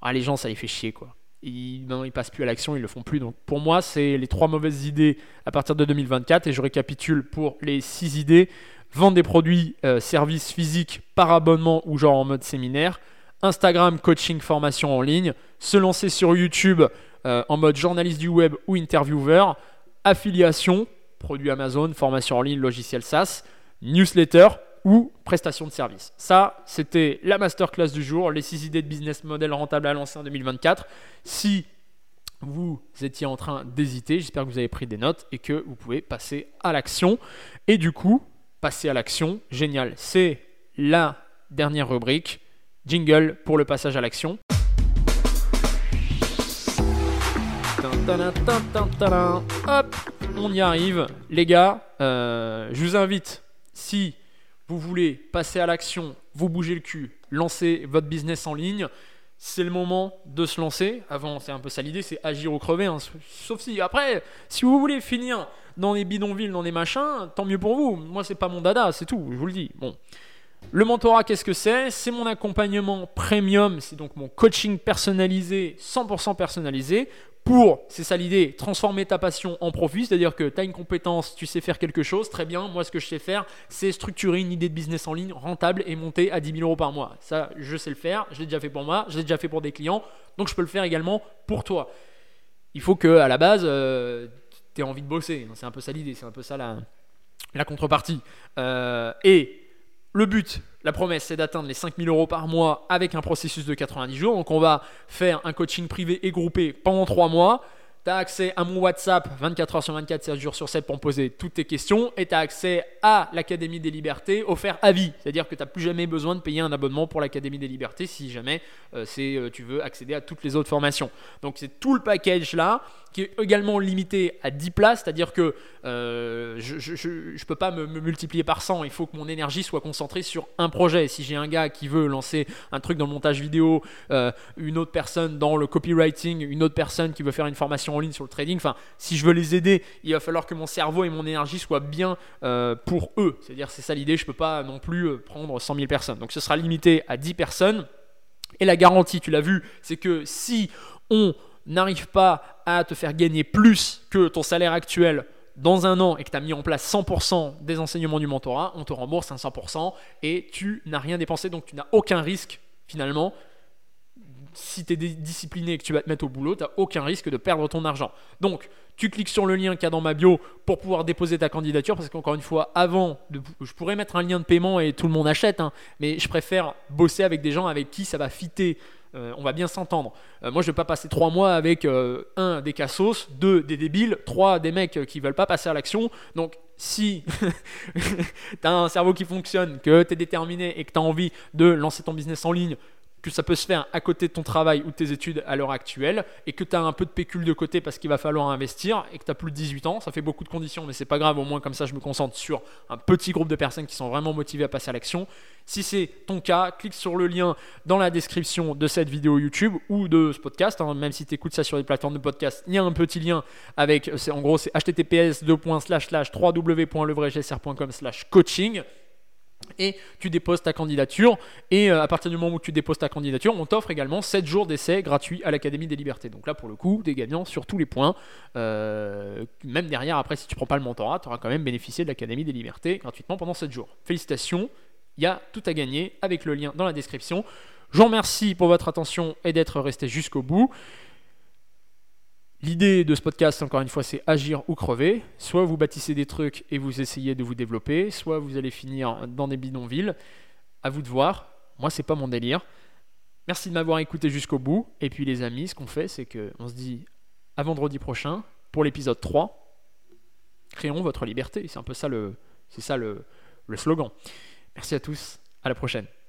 Speaker 1: ah, Les gens, ça les fait chier. quoi. Ils, non, ils passent plus à l'action, ils le font plus. Donc pour moi, c'est les trois mauvaises idées à partir de 2024. Et je récapitule pour les six idées vendre des produits, euh, services physiques par abonnement ou genre en mode séminaire. Instagram, coaching, formation en ligne. Se lancer sur YouTube euh, en mode journaliste du web ou intervieweur, affiliation, produit Amazon, formation en ligne, logiciel SaaS, newsletter ou prestation de service. Ça, c'était la masterclass du jour, les 6 idées de business model rentable à lancer en 2024. Si vous étiez en train d'hésiter, j'espère que vous avez pris des notes et que vous pouvez passer à l'action. Et du coup, passer à l'action, génial, c'est la dernière rubrique, jingle pour le passage à l'action. Hop, on y arrive. Les gars, euh, je vous invite, si vous voulez passer à l'action, vous bougez le cul, lancer votre business en ligne, c'est le moment de se lancer. Avant, c'est un peu ça l'idée, c'est agir ou crever. Hein. Sauf si, après, si vous voulez finir dans les bidonvilles, dans les machins, tant mieux pour vous. Moi, c'est pas mon dada, c'est tout, je vous le dis. Bon. Le mentorat, qu'est-ce que c'est? C'est mon accompagnement premium, c'est donc mon coaching personnalisé, 100% personnalisé, pour, c'est ça l'idée, transformer ta passion en profit, c'est-à-dire que tu as une compétence, tu sais faire quelque chose, très bien, moi ce que je sais faire, c'est structurer une idée de business en ligne rentable et monter à 10 000 euros par mois. Ça, je sais le faire, je l'ai déjà fait pour moi, je l'ai déjà fait pour des clients, donc je peux le faire également pour toi. Il faut que à la base, euh, tu aies envie de bosser, c'est un peu ça l'idée, c'est un peu ça la, la contrepartie. Euh, et le but, la promesse, c'est d'atteindre les 5000 euros par mois avec un processus de 90 jours. Donc on va faire un coaching privé et groupé pendant 3 mois. Tu as accès à mon WhatsApp 24 h sur 24, 7 jours sur 7 pour me poser toutes tes questions. Et tu as accès à l'Académie des Libertés offert à vie. C'est-à-dire que tu n'as plus jamais besoin de payer un abonnement pour l'Académie des Libertés si jamais euh, euh, tu veux accéder à toutes les autres formations. Donc c'est tout le package là qui est également limité à 10 places, c'est-à-dire que euh, je ne peux pas me, multiplier par 100, il faut que mon énergie soit concentrée sur un projet. Si j'ai un gars qui veut lancer un truc dans le montage vidéo, une autre personne dans le copywriting, une autre personne qui veut faire une formation en ligne sur le trading, enfin, si je veux les aider, il va falloir que mon cerveau et mon énergie soient bien euh, pour eux. C'est-à-dire, c'est ça l'idée, je ne peux pas non plus prendre 100 000 personnes. Donc ce sera limité à 10 personnes. Et la garantie, tu l'as vu, c'est que si on n'arrive pas à te faire gagner plus que ton salaire actuel dans un an et que tu as mis en place 100% des enseignements du mentorat, on te rembourse un 100% et tu n'as rien dépensé, donc tu n'as aucun risque finalement. Si tu es discipliné et que tu vas te mettre au boulot, tu n'as aucun risque de perdre ton argent. Donc, tu cliques sur le lien qu'il y a dans ma bio pour pouvoir déposer ta candidature parce qu'encore une fois, avant, je pourrais mettre un lien de paiement et tout le monde achète, hein, mais je préfère bosser avec des gens avec qui ça va fitter euh, on va bien s'entendre. Euh, moi, je vais pas passer trois mois avec euh, un des cassos, deux des débiles, trois des mecs qui veulent pas passer à l'action. Donc, si *laughs* tu as un cerveau qui fonctionne, que tu es déterminé et que tu as envie de lancer ton business en ligne, que ça peut se faire à côté de ton travail ou de tes études à l'heure actuelle et que tu as un peu de pécule de côté parce qu'il va falloir investir et que tu as plus de 18 ans, ça fait beaucoup de conditions mais c'est pas grave, au moins comme ça je me concentre sur un petit groupe de personnes qui sont vraiment motivées à passer à l'action. Si c'est ton cas, clique sur le lien dans la description de cette vidéo YouTube ou de ce podcast, hein. même si tu écoutes ça sur des plateformes de podcast, il y a un petit lien avec, en gros c'est https www.levraigcsr.com coaching et tu déposes ta candidature. Et euh, à partir du moment où tu déposes ta candidature, on t'offre également 7 jours d'essai gratuits à l'Académie des Libertés. Donc là, pour le coup, des gagnants sur tous les points. Euh, même derrière, après, si tu prends pas le mentorat, tu auras quand même bénéficié de l'Académie des Libertés gratuitement pendant 7 jours. Félicitations, il y a tout à gagner avec le lien dans la description. Je vous remercie pour votre attention et d'être resté jusqu'au bout. L'idée de ce podcast, encore une fois, c'est agir ou crever. Soit vous bâtissez des trucs et vous essayez de vous développer, soit vous allez finir dans des bidonvilles. À vous de voir. Moi, c'est pas mon délire. Merci de m'avoir écouté jusqu'au bout. Et puis, les amis, ce qu'on fait, c'est qu'on se dit à vendredi prochain pour l'épisode 3. Créons votre liberté. C'est un peu ça le, c'est ça le, le slogan. Merci à tous. À la prochaine.